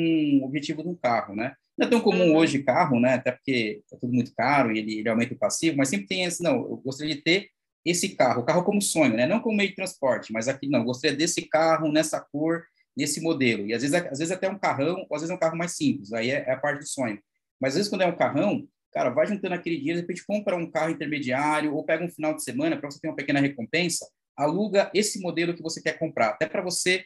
[SPEAKER 3] o objetivo de um carro, né? Não é tão comum uhum. hoje carro, né? Até porque é tudo muito caro e ele, ele aumenta o passivo, mas sempre tem esse, não, eu gostaria de ter esse carro, o carro como sonho, né? Não como meio de transporte, mas aqui não, eu gostaria desse carro nessa cor, nesse modelo. E às vezes, às vezes até um carrão, ou às vezes é um carro mais simples. Aí é, é a parte do sonho. Mas às vezes quando é um carrão, cara, vai juntando aquele dinheiro, de repente compra um carro intermediário ou pega um final de semana para você ter uma pequena recompensa, aluga esse modelo que você quer comprar, até para você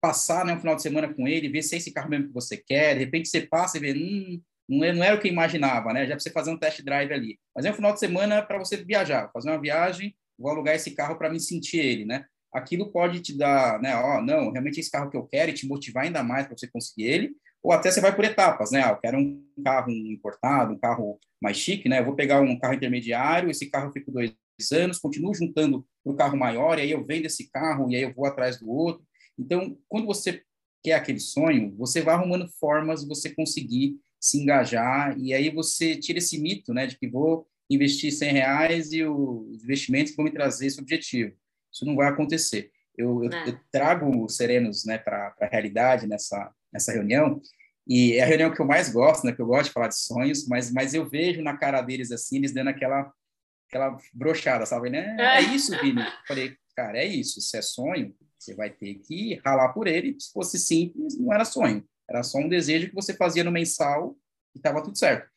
[SPEAKER 3] passar né, um final de semana com ele, ver se é esse carro mesmo que você quer, de repente você passa e vê, hum, não, é, não era o que eu imaginava, né? Já para você fazer um test drive ali. Mas é um final de semana para você viajar, fazer uma viagem, vou alugar esse carro para me sentir ele, né? Aquilo pode te dar, né? Ó, não, realmente é esse carro que eu quero e te motivar ainda mais para você conseguir ele ou até você vai por etapas, né? Ah, eu quero um carro importado, um carro mais chique, né? Eu vou pegar um carro intermediário, esse carro eu fico dois anos, continuo juntando para o carro maior, e aí eu vendo esse carro, e aí eu vou atrás do outro. Então, quando você quer aquele sonho, você vai arrumando formas de você conseguir se engajar, e aí você tira esse mito, né, de que vou investir 100 reais e os investimentos vão me trazer esse objetivo. Isso não vai acontecer. Eu, eu, é. eu trago os serenos né, para a realidade nessa, nessa reunião, e é a reunião que eu mais gosto, né, que eu gosto de falar de sonhos, mas, mas eu vejo na cara deles assim, eles dando aquela, aquela brochada, sabe? Né? É, é isso, Vini. Eu falei, cara, é isso, se é sonho, você vai ter que ralar por ele, se fosse simples, não era sonho, era só um desejo que você fazia no mensal e estava tudo certo.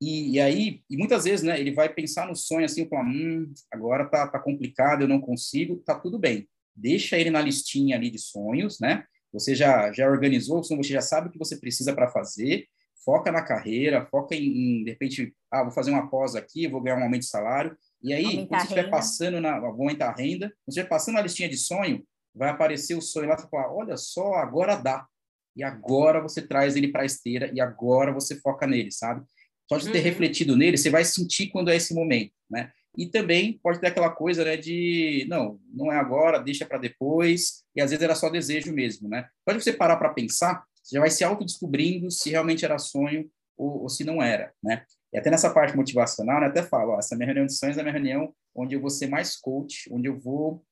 [SPEAKER 3] E, e, aí, e muitas vezes, né, ele vai pensar no sonho assim, falar, hum, agora tá, tá complicado, eu não consigo, tá tudo bem. Deixa ele na listinha ali de sonhos, né? Você já, já organizou, você já sabe o que você precisa para fazer, foca na carreira, foca em, em, de repente, ah, vou fazer uma pós aqui, vou ganhar um aumento de salário. E aí, aumentar quando você estiver passando na, vou aumentar a renda, quando você estiver passando na listinha de sonho, vai aparecer o sonho lá, você fala, olha só, agora dá. E agora você traz ele para a esteira e agora você foca nele, sabe? Só de ter uhum. refletido nele, você vai sentir quando é esse momento, né? E também pode ter aquela coisa, né, de não, não é agora, deixa para depois, e às vezes era só desejo mesmo, né? Pode você parar para pensar, você já vai se autodescobrindo se realmente era sonho ou, ou, se não era, né? E até nessa parte motivacional, né, até falo, ó, essa minha reunião de sonhos é a minha reunião onde eu vou ser mais coach, onde eu vou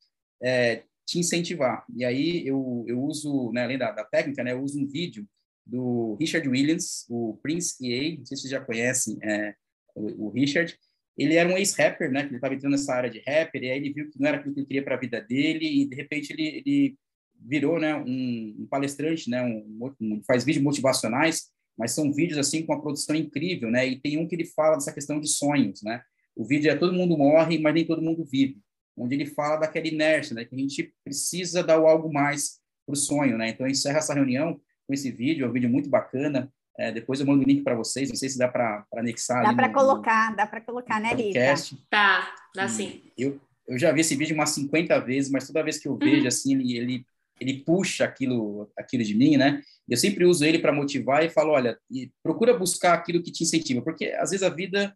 [SPEAKER 3] é, te incentivar. E aí eu, eu uso, né, além da, da técnica, né, eu uso um vídeo do Richard Williams, o Prince EA, não sei se vocês já conhecem é, o, o Richard, ele era um ex-rapper, né? Ele estava entrando nessa área de rapper, e aí ele viu que não era aquilo que ele queria para a vida dele, e de repente ele, ele virou, né, um, um palestrante, né? Um, um, faz vídeos motivacionais, mas são vídeos assim com uma produção incrível, né? E tem um que ele fala dessa questão de sonhos, né? O vídeo é todo mundo morre, mas nem todo mundo vive, onde ele fala daquela inércia, né? Que a gente precisa dar algo mais para o sonho, né? Então encerra essa reunião com esse vídeo, é um vídeo muito bacana. É, depois eu mando o link para vocês, não sei se dá para anexar.
[SPEAKER 2] Dá para colocar, no, dá para colocar, né,
[SPEAKER 1] Lívia? Tá, dá sim.
[SPEAKER 3] Eu, eu já vi esse vídeo umas 50 vezes, mas toda vez que eu uhum. vejo, assim, ele, ele, ele puxa aquilo, aquilo de mim, né? Eu sempre uso ele para motivar e falo, olha, procura buscar aquilo que te incentiva, porque às vezes a vida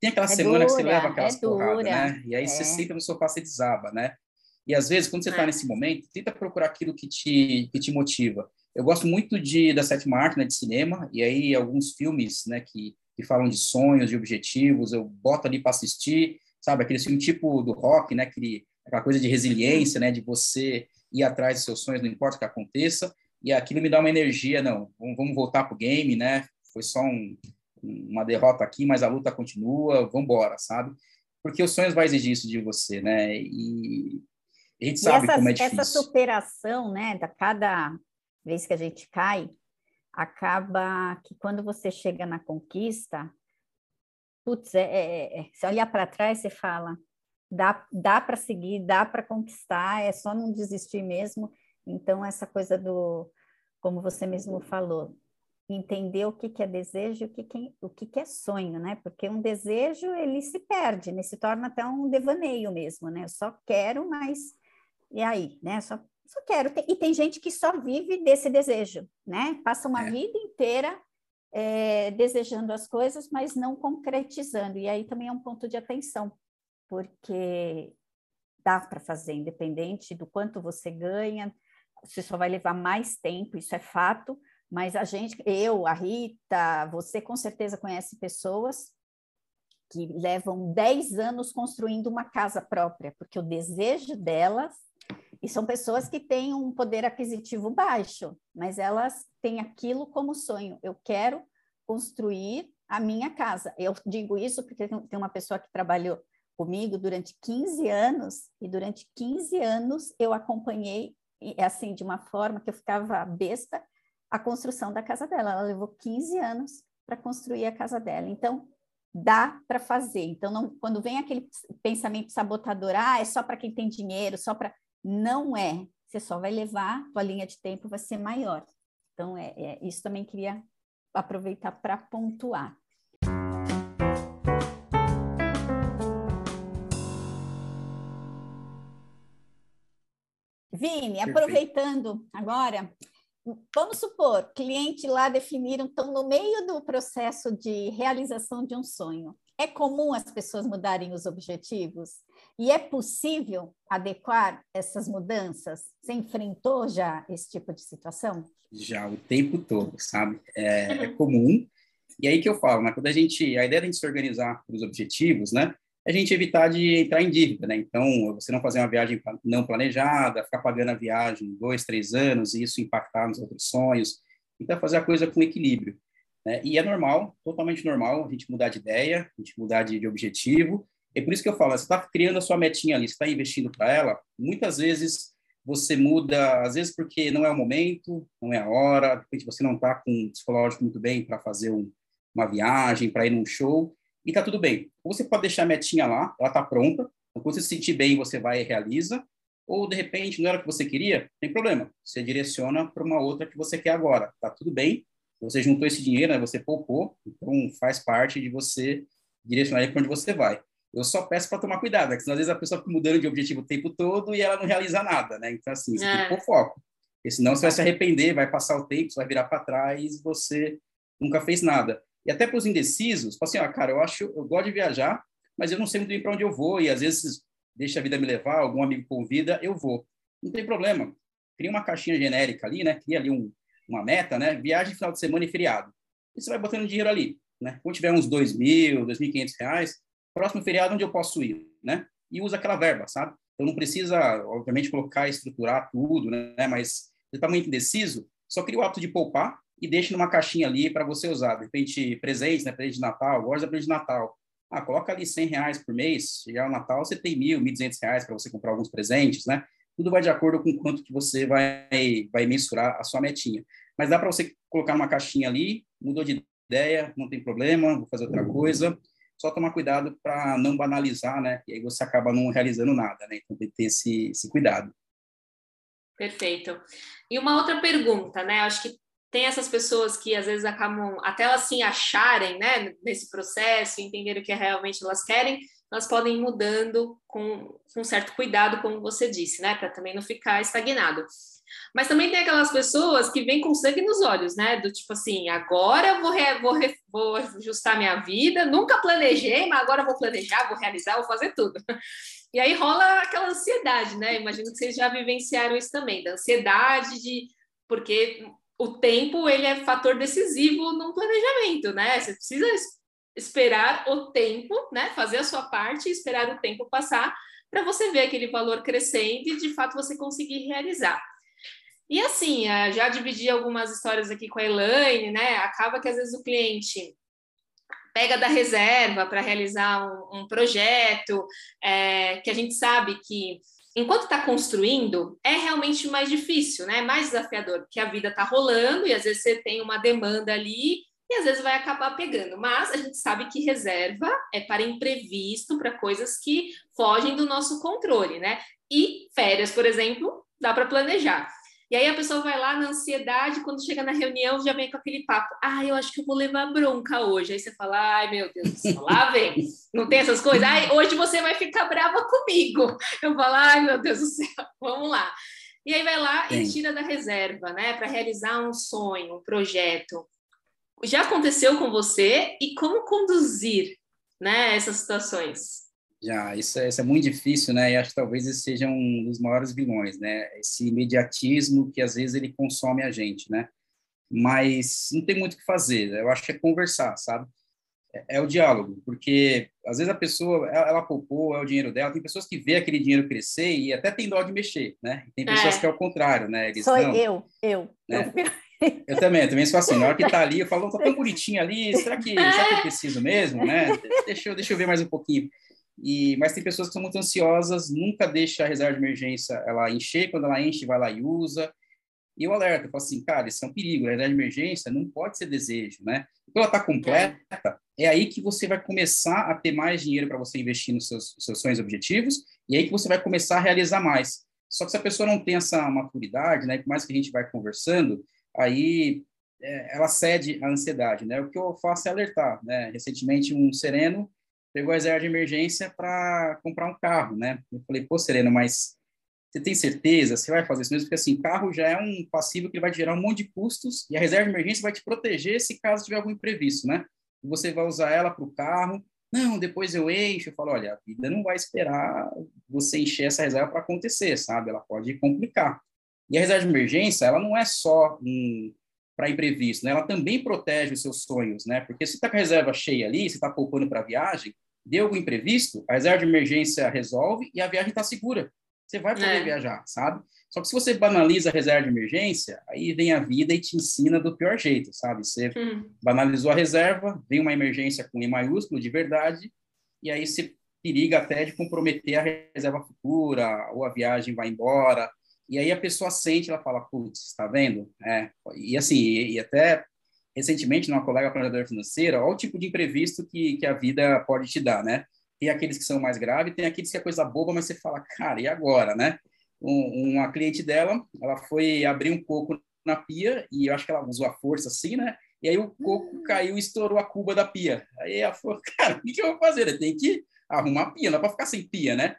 [SPEAKER 3] tem aquela é semana dura, que você leva aquelas é porradas, né? E aí é. você senta no sofá, você desaba, né? E às vezes, quando você está é. nesse momento, tenta procurar aquilo que te, que te motiva. Eu gosto muito de, da sétima arte, né, de cinema, e aí alguns filmes, né, que, que falam de sonhos, de objetivos, eu boto ali para assistir, sabe, aquele filme tipo do rock, né, aquele, aquela coisa de resiliência, né, de você ir atrás dos seus sonhos, não importa o que aconteça, e aquilo me dá uma energia, não, vamos, voltar pro game, né, foi só um, uma derrota aqui, mas a luta continua, vamos embora, sabe? Porque os sonhos vai exigir isso de você, né, e a gente sabe essa, como é difícil.
[SPEAKER 2] Essa superação, né, da cada vez que a gente cai, acaba que quando você chega na conquista, putz, é, é, é se olhar para trás, você fala, dá, dá para seguir, dá para conquistar, é só não desistir mesmo. Então, essa coisa do, como você mesmo falou, entender o que, que é desejo e o, que, que, o que, que é sonho, né? Porque um desejo, ele se perde, né? se torna até um devaneio mesmo, né? Eu só quero, mas e aí, né? Só só quero. E tem gente que só vive desse desejo, né? Passa uma é. vida inteira é, desejando as coisas, mas não concretizando. E aí também é um ponto de atenção, porque dá para fazer, independente do quanto você ganha, você só vai levar mais tempo, isso é fato, mas a gente, eu, a Rita, você com certeza conhece pessoas que levam 10 anos construindo uma casa própria, porque o desejo delas, e são pessoas que têm um poder aquisitivo baixo, mas elas têm aquilo como sonho. Eu quero construir a minha casa. Eu digo isso porque tem uma pessoa que trabalhou comigo durante 15 anos, e durante 15 anos eu acompanhei, assim, de uma forma que eu ficava besta, a construção da casa dela. Ela levou 15 anos para construir a casa dela. Então, dá para fazer. Então, não, quando vem aquele pensamento sabotador, ah, é só para quem tem dinheiro, só para. Não é. Você só vai levar, tua linha de tempo vai ser maior. Então, é, é isso também queria aproveitar para pontuar. Vini, aproveitando agora, vamos supor, cliente lá definiram, estão no meio do processo de realização de um sonho. É comum as pessoas mudarem os objetivos? E é possível adequar essas mudanças? Você enfrentou já esse tipo de situação?
[SPEAKER 3] Já, o tempo todo, sabe? É, é comum. E aí que eu falo, né? Quando a gente, a ideia de a gente se organizar para os objetivos, né? É a gente evitar de entrar em dívida, né? Então, você não fazer uma viagem não planejada, ficar pagando a viagem dois, três anos e isso impactar nos outros sonhos. Então, fazer a coisa com equilíbrio. Né? E é normal, totalmente normal, a gente mudar de ideia, a gente mudar de, de objetivo. É por isso que eu falo, você está criando a sua metinha ali, você está investindo para ela, muitas vezes você muda, às vezes porque não é o momento, não é a hora, de repente você não está com o psicológico muito bem para fazer um, uma viagem, para ir num show, e está tudo bem. Ou você pode deixar a metinha lá, ela está pronta, então, quando você se sentir bem, você vai e realiza, ou de repente não era o que você queria, tem problema, você direciona para uma outra que você quer agora, está tudo bem, você juntou esse dinheiro, né, você poupou, então faz parte de você direcionar para onde você vai. Eu só peço para tomar cuidado, né? porque às vezes a pessoa fica mudando de objetivo o tempo todo e ela não realiza nada, né? Então, assim, você é. tem que é. pôr foco. Porque senão você vai se arrepender, vai passar o tempo, você vai virar para trás e você nunca fez nada. E até para os indecisos, assim, ah, cara, eu acho, eu gosto de viajar, mas eu não sei muito bem para onde eu vou, e às vezes deixa a vida me levar, algum amigo convida, eu vou. Não tem problema. Cria uma caixinha genérica ali, né? Cria ali um, uma meta, né? Viagem final de semana e feriado. E você vai botando dinheiro ali, né? Quando tiver uns dois mil, dois mil e quinhentos reais, próximo feriado onde eu posso ir, né? E usa aquela verba, sabe? Então não precisa, obviamente, colocar, estruturar tudo, né? Mas você está muito indeciso, só cria o hábito de poupar e deixa numa caixinha ali para você usar. De repente, presente, né? Presente de Natal, gosta de presente de Natal. Ah, coloca ali 100 reais por mês, chegar o Natal, você tem mil, mil duzentos reais para você comprar alguns presentes, né? Tudo vai de acordo com quanto que você vai, vai mensurar a sua metinha. Mas dá para você colocar uma caixinha ali, mudou de ideia, não tem problema, vou fazer outra coisa só tomar cuidado para não banalizar, né? E aí você acaba não realizando nada, né? Então tem que ter esse, esse cuidado.
[SPEAKER 1] Perfeito. E uma outra pergunta, né? Acho que tem essas pessoas que às vezes acabam, até elas se acharem, né, nesse processo, entender o que realmente elas querem, elas podem ir mudando com, com certo cuidado, como você disse, né, para também não ficar estagnado. Mas também tem aquelas pessoas que vêm com sangue nos olhos, né? Do tipo assim, agora vou, re, vou, re, vou ajustar minha vida, nunca planejei, mas agora vou planejar, vou realizar, vou fazer tudo. E aí rola aquela ansiedade, né? Imagino que vocês já vivenciaram isso também, da ansiedade de porque o tempo ele é fator decisivo no planejamento, né? Você precisa esperar o tempo, né? Fazer a sua parte e esperar o tempo passar para você ver aquele valor crescendo e de fato você conseguir realizar. E assim, eh, já dividi algumas histórias aqui com a Elaine, né? Acaba que às vezes o cliente pega da reserva para realizar um, um projeto, é, que a gente sabe que enquanto está construindo, é realmente mais difícil, né? Mais desafiador, porque a vida está rolando e às vezes você tem uma demanda ali e às vezes vai acabar pegando. Mas a gente sabe que reserva é para imprevisto, para coisas que fogem do nosso controle, né? E férias, por exemplo, dá para planejar. E aí a pessoa vai lá na ansiedade, quando chega na reunião, já vem com aquele papo. Ah, eu acho que eu vou levar bronca hoje. Aí você fala, ai meu Deus do céu, lá vem. Não tem essas coisas? Ai, hoje você vai ficar brava comigo. Eu falo, ai meu Deus do céu, vamos lá. E aí vai lá Sim. e tira da reserva, né, para realizar um sonho, um projeto. Já aconteceu com você e como conduzir, né, essas situações?
[SPEAKER 3] Já, isso é, isso é muito difícil, né? E acho que talvez esse seja um dos maiores vilões, né? Esse imediatismo que às vezes ele consome a gente, né? Mas não tem muito o que fazer. Eu acho que é conversar, sabe? É, é o diálogo, porque às vezes a pessoa, ela, ela poupou, é o dinheiro dela. Tem pessoas que vê aquele dinheiro crescer e até tem dó de mexer, né? Tem pessoas é. que é o contrário, né?
[SPEAKER 2] Eles, Sou não, eu, eu. Né? eu.
[SPEAKER 3] Eu também, eu também sou assim. Na hora que tá ali, eu falo, tá tão bonitinho ali, será que, será que eu preciso mesmo, né? Deixa eu, deixa eu ver mais um pouquinho. E, mas tem pessoas que são muito ansiosas, nunca deixa a reserva de emergência ela encher, quando ela enche, vai lá e usa. E eu alerto, eu falo assim, cara, isso é um perigo, a reserva de emergência não pode ser desejo, né? Quando ela está completa, é aí que você vai começar a ter mais dinheiro para você investir nos seus, seus sonhos e objetivos, e aí que você vai começar a realizar mais. Só que se a pessoa não tem essa maturidade, né, por mais que a gente vai conversando, aí é, ela cede à ansiedade, né? O que eu faço é alertar, né? Recentemente um sereno pegou a reserva de emergência para comprar um carro, né? Eu falei, pô, Sereno, mas você tem certeza? Você vai fazer isso mesmo? Porque, assim, carro já é um passivo que vai gerar um monte de custos e a reserva de emergência vai te proteger se caso tiver algum imprevisto, né? Você vai usar ela para o carro. Não, depois eu encho. Eu falo, olha, a vida não vai esperar você encher essa reserva para acontecer, sabe? Ela pode complicar. E a reserva de emergência, ela não é só um, para imprevisto, né? Ela também protege os seus sonhos, né? Porque se está com a reserva cheia ali, se está poupando para a viagem, deu algum imprevisto, a reserva de emergência resolve e a viagem está segura. Você vai poder é. viajar, sabe? Só que se você banaliza a reserva de emergência, aí vem a vida e te ensina do pior jeito, sabe? Você hum. banalizou a reserva, vem uma emergência com E maiúsculo, de verdade, e aí você periga até de comprometer a reserva futura, ou a viagem vai embora, e aí a pessoa sente, ela fala, putz, tá vendo? É, e assim, e, e até recentemente, numa colega planejadora financeira, olha o tipo de imprevisto que, que a vida pode te dar, né? Tem aqueles que são mais graves, tem aqueles que é coisa boba, mas você fala, cara, e agora, né? Um, uma cliente dela, ela foi abrir um coco na pia, e eu acho que ela usou a força assim, né? E aí o coco hum. caiu e estourou a cuba da pia. Aí ela falou, cara, o que, eu vou fazer? Tenho que arrumar a pia, não é para ficar sem pia, né?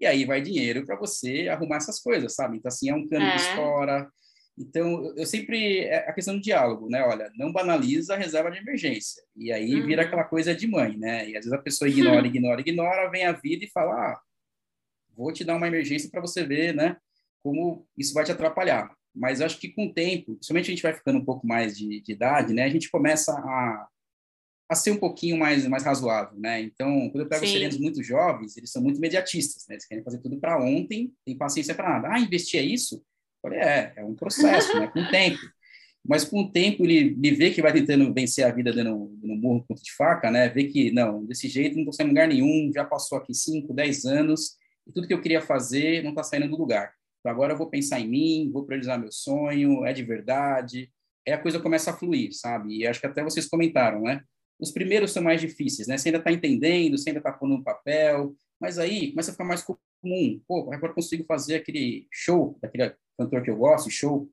[SPEAKER 3] E aí vai dinheiro para você arrumar essas coisas, sabe? Então, assim, é um cano é. que estoura, então, eu sempre. É a questão do diálogo, né? Olha, não banaliza a reserva de emergência. E aí uhum. vira aquela coisa de mãe, né? E às vezes a pessoa ignora, ignora, ignora, vem a vida e fala: ah, vou te dar uma emergência para você ver, né? Como isso vai te atrapalhar. Mas acho que com o tempo, principalmente a gente vai ficando um pouco mais de, de idade, né? A gente começa a, a ser um pouquinho mais, mais razoável, né? Então, quando eu pego serenos muito jovens, eles são muito imediatistas, né? Eles querem fazer tudo para ontem, tem paciência para nada. Ah, investir é isso? Falei, é, é um processo, né? Com o tempo. Mas com o tempo ele me vê que vai tentando vencer a vida dando, dando burro com de faca, né? Vê que, não, desse jeito não estou saindo lugar nenhum, já passou aqui 5, 10 anos, e tudo que eu queria fazer não está saindo do lugar. Então agora eu vou pensar em mim, vou priorizar meu sonho, é de verdade, aí a coisa começa a fluir, sabe? E acho que até vocês comentaram, né? Os primeiros são mais difíceis, né? Você ainda está entendendo, você ainda está pondo no papel, mas aí começa a ficar mais comum. Pô, agora consigo fazer aquele show, daquele cantor que eu gosto, show,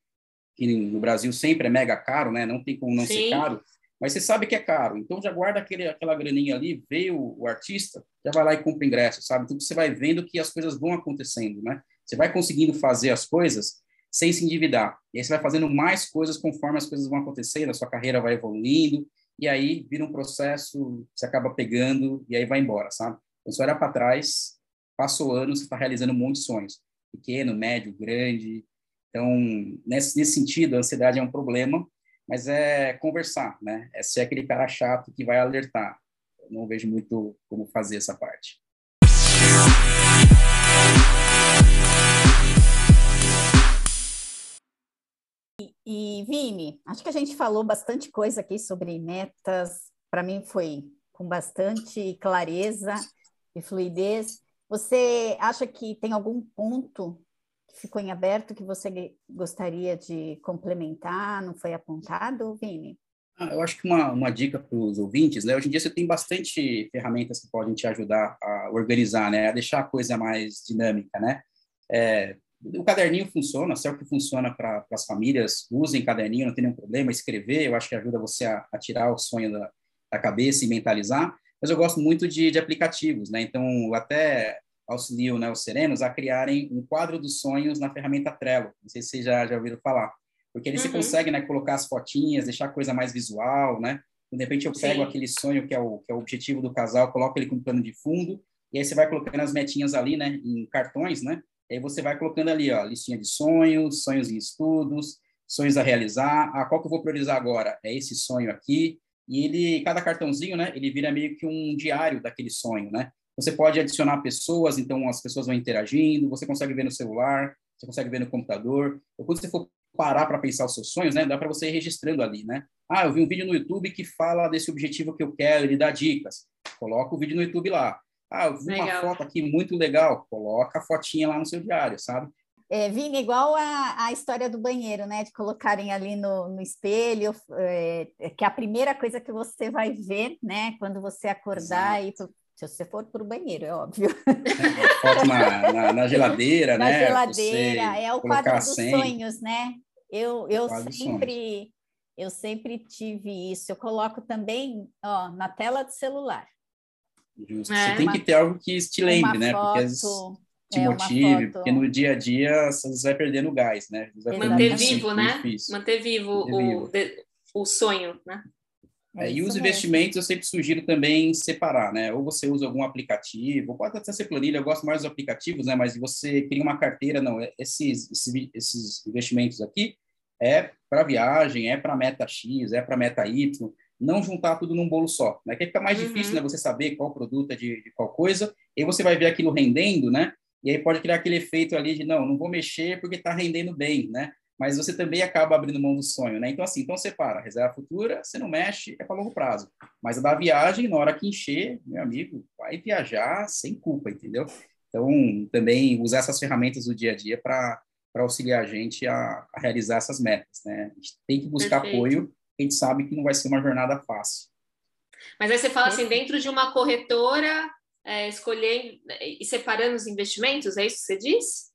[SPEAKER 3] que no Brasil sempre é mega caro, né? Não tem como não Sim. ser caro. Mas você sabe que é caro, então já guarda aquele, aquela graninha ali, veio o, o artista, já vai lá e compra ingresso, sabe? Então você vai vendo que as coisas vão acontecendo, né? Você vai conseguindo fazer as coisas sem se endividar. E aí você vai fazendo mais coisas conforme as coisas vão acontecendo, a sua carreira vai evoluindo, e aí vira um processo, você acaba pegando e aí vai embora, sabe? Então, você olha para trás, passou anos, você está realizando um monte de sonhos. Pequeno, médio, grande, então, nesse, nesse sentido, a ansiedade é um problema, mas é conversar, né? É ser aquele cara chato que vai alertar. Eu não vejo muito como fazer essa parte.
[SPEAKER 2] E, Vini, acho que a gente falou bastante coisa aqui sobre metas. Para mim foi com bastante clareza e fluidez. Você acha que tem algum ponto ficou em aberto que você gostaria de complementar? Não foi apontado, Vini?
[SPEAKER 3] Ah, eu acho que uma, uma dica para os ouvintes, né? Hoje em dia você tem bastante ferramentas que podem te ajudar a organizar, né? A deixar a coisa mais dinâmica, né? É, o caderninho funciona, se é que funciona para as famílias, usem caderninho, não tem nenhum problema. Escrever, eu acho que ajuda você a, a tirar o sonho da, da, cabeça e mentalizar. Mas eu gosto muito de, de aplicativos, né? Então, até auxiliam né, os serenos a criarem um quadro dos sonhos na ferramenta Trello. Não sei se vocês já, já ouviram falar. Porque ali uhum. você consegue né, colocar as fotinhas, deixar a coisa mais visual, né? De repente eu pego Sim. aquele sonho que é, o, que é o objetivo do casal, coloco ele como plano de fundo, e aí você vai colocando as metinhas ali, né, em cartões, né? E aí você vai colocando ali, ó, listinha de sonhos, sonhos em estudos, sonhos a realizar. Ah, qual que eu vou priorizar agora? É esse sonho aqui. E ele, cada cartãozinho, né, ele vira meio que um diário daquele sonho, né? Você pode adicionar pessoas, então as pessoas vão interagindo, você consegue ver no celular, você consegue ver no computador. Ou quando você for parar para pensar os seus sonhos, né, dá para você ir registrando ali, né? Ah, eu vi um vídeo no YouTube que fala desse objetivo que eu quero, ele dá dicas. Coloca o vídeo no YouTube lá. Ah, eu vi legal. uma foto aqui muito legal. Coloca a fotinha lá no seu diário, sabe?
[SPEAKER 2] É, Vini, igual a, a história do banheiro, né? De colocarem ali no, no espelho, é, que é a primeira coisa que você vai ver, né? Quando você acordar Exato. e se você for para o banheiro, é óbvio.
[SPEAKER 3] É, foto na, na, na, geladeira,
[SPEAKER 2] na
[SPEAKER 3] né?
[SPEAKER 2] Na geladeira, é o quadro dos sonhos, né? Eu, eu sempre eu sempre tive isso. Eu coloco também ó, na tela do celular.
[SPEAKER 3] Justo. É, você tem uma, que ter algo que te lembre, né? Foto, porque às vezes te é, motive, porque no dia a dia você vai perdendo gás, né?
[SPEAKER 1] Manter vivo, né? Difícil. Manter vivo, Manter o, vivo. o sonho, né?
[SPEAKER 3] É, e os investimentos eu sempre sugiro também separar, né? Ou você usa algum aplicativo, pode até ser planilha, eu gosto mais dos aplicativos, né? Mas você cria uma carteira, não, é, esses, esses, esses investimentos aqui é para viagem, é para meta X, é para meta Y, não juntar tudo num bolo só, né? Que fica mais uhum. difícil, né? Você saber qual produto é de, de qual coisa, e você vai ver aquilo rendendo, né? E aí pode criar aquele efeito ali de, não, não vou mexer porque está rendendo bem, né? Mas você também acaba abrindo mão do sonho, né? Então, assim, então separa. Reserva futura, você não mexe, é para longo prazo. Mas a da viagem, na hora que encher, meu amigo, vai viajar sem culpa, entendeu? Então, também usar essas ferramentas do dia a dia para auxiliar a gente a, a, realizar essas metas, né? A gente tem que buscar Perfeito. apoio, a gente sabe que não vai ser uma jornada fácil.
[SPEAKER 1] Mas aí você fala assim, dentro de uma corretora, é, escolher e separando os investimentos, é isso que você diz?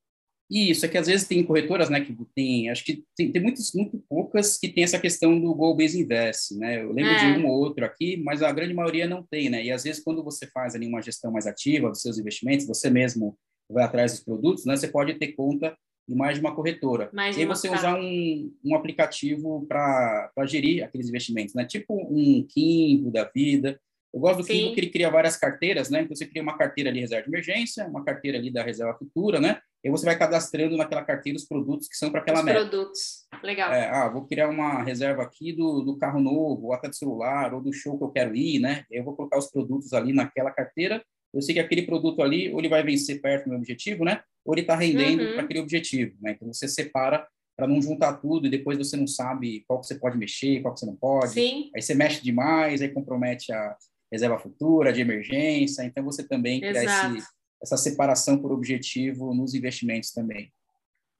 [SPEAKER 3] Isso, é que às vezes tem corretoras, né, que tem, acho que tem, tem muitas, muito poucas que tem essa questão do Goal Base Invest, né, eu lembro é. de um ou outro aqui, mas a grande maioria não tem, né, e às vezes quando você faz ali uma gestão mais ativa dos seus investimentos, você mesmo vai atrás dos produtos, né, você pode ter conta em mais de uma corretora. Mais e aí você usar um, um aplicativo para gerir aqueles investimentos, né, tipo um Kimbo da vida, eu gosto do Sim. Kimbo que ele cria várias carteiras, né? Então você cria uma carteira ali reserva de emergência, uma carteira ali da reserva futura, né? E você vai cadastrando naquela carteira os produtos que são para aquela os meta.
[SPEAKER 1] produtos, legal.
[SPEAKER 3] É, ah, vou criar uma reserva aqui do, do carro novo, ou até do celular, ou do show que eu quero ir, né? Eu vou colocar os produtos ali naquela carteira. Eu sei que aquele produto ali, ou ele vai vencer perto do meu objetivo, né? Ou ele está rendendo uhum. para aquele objetivo, né? Então você separa para não juntar tudo e depois você não sabe qual que você pode mexer, qual que você não pode.
[SPEAKER 1] Sim.
[SPEAKER 3] Aí você mexe demais, aí compromete a reserva futura, de emergência. Então você também cria esse essa separação por objetivo nos investimentos também.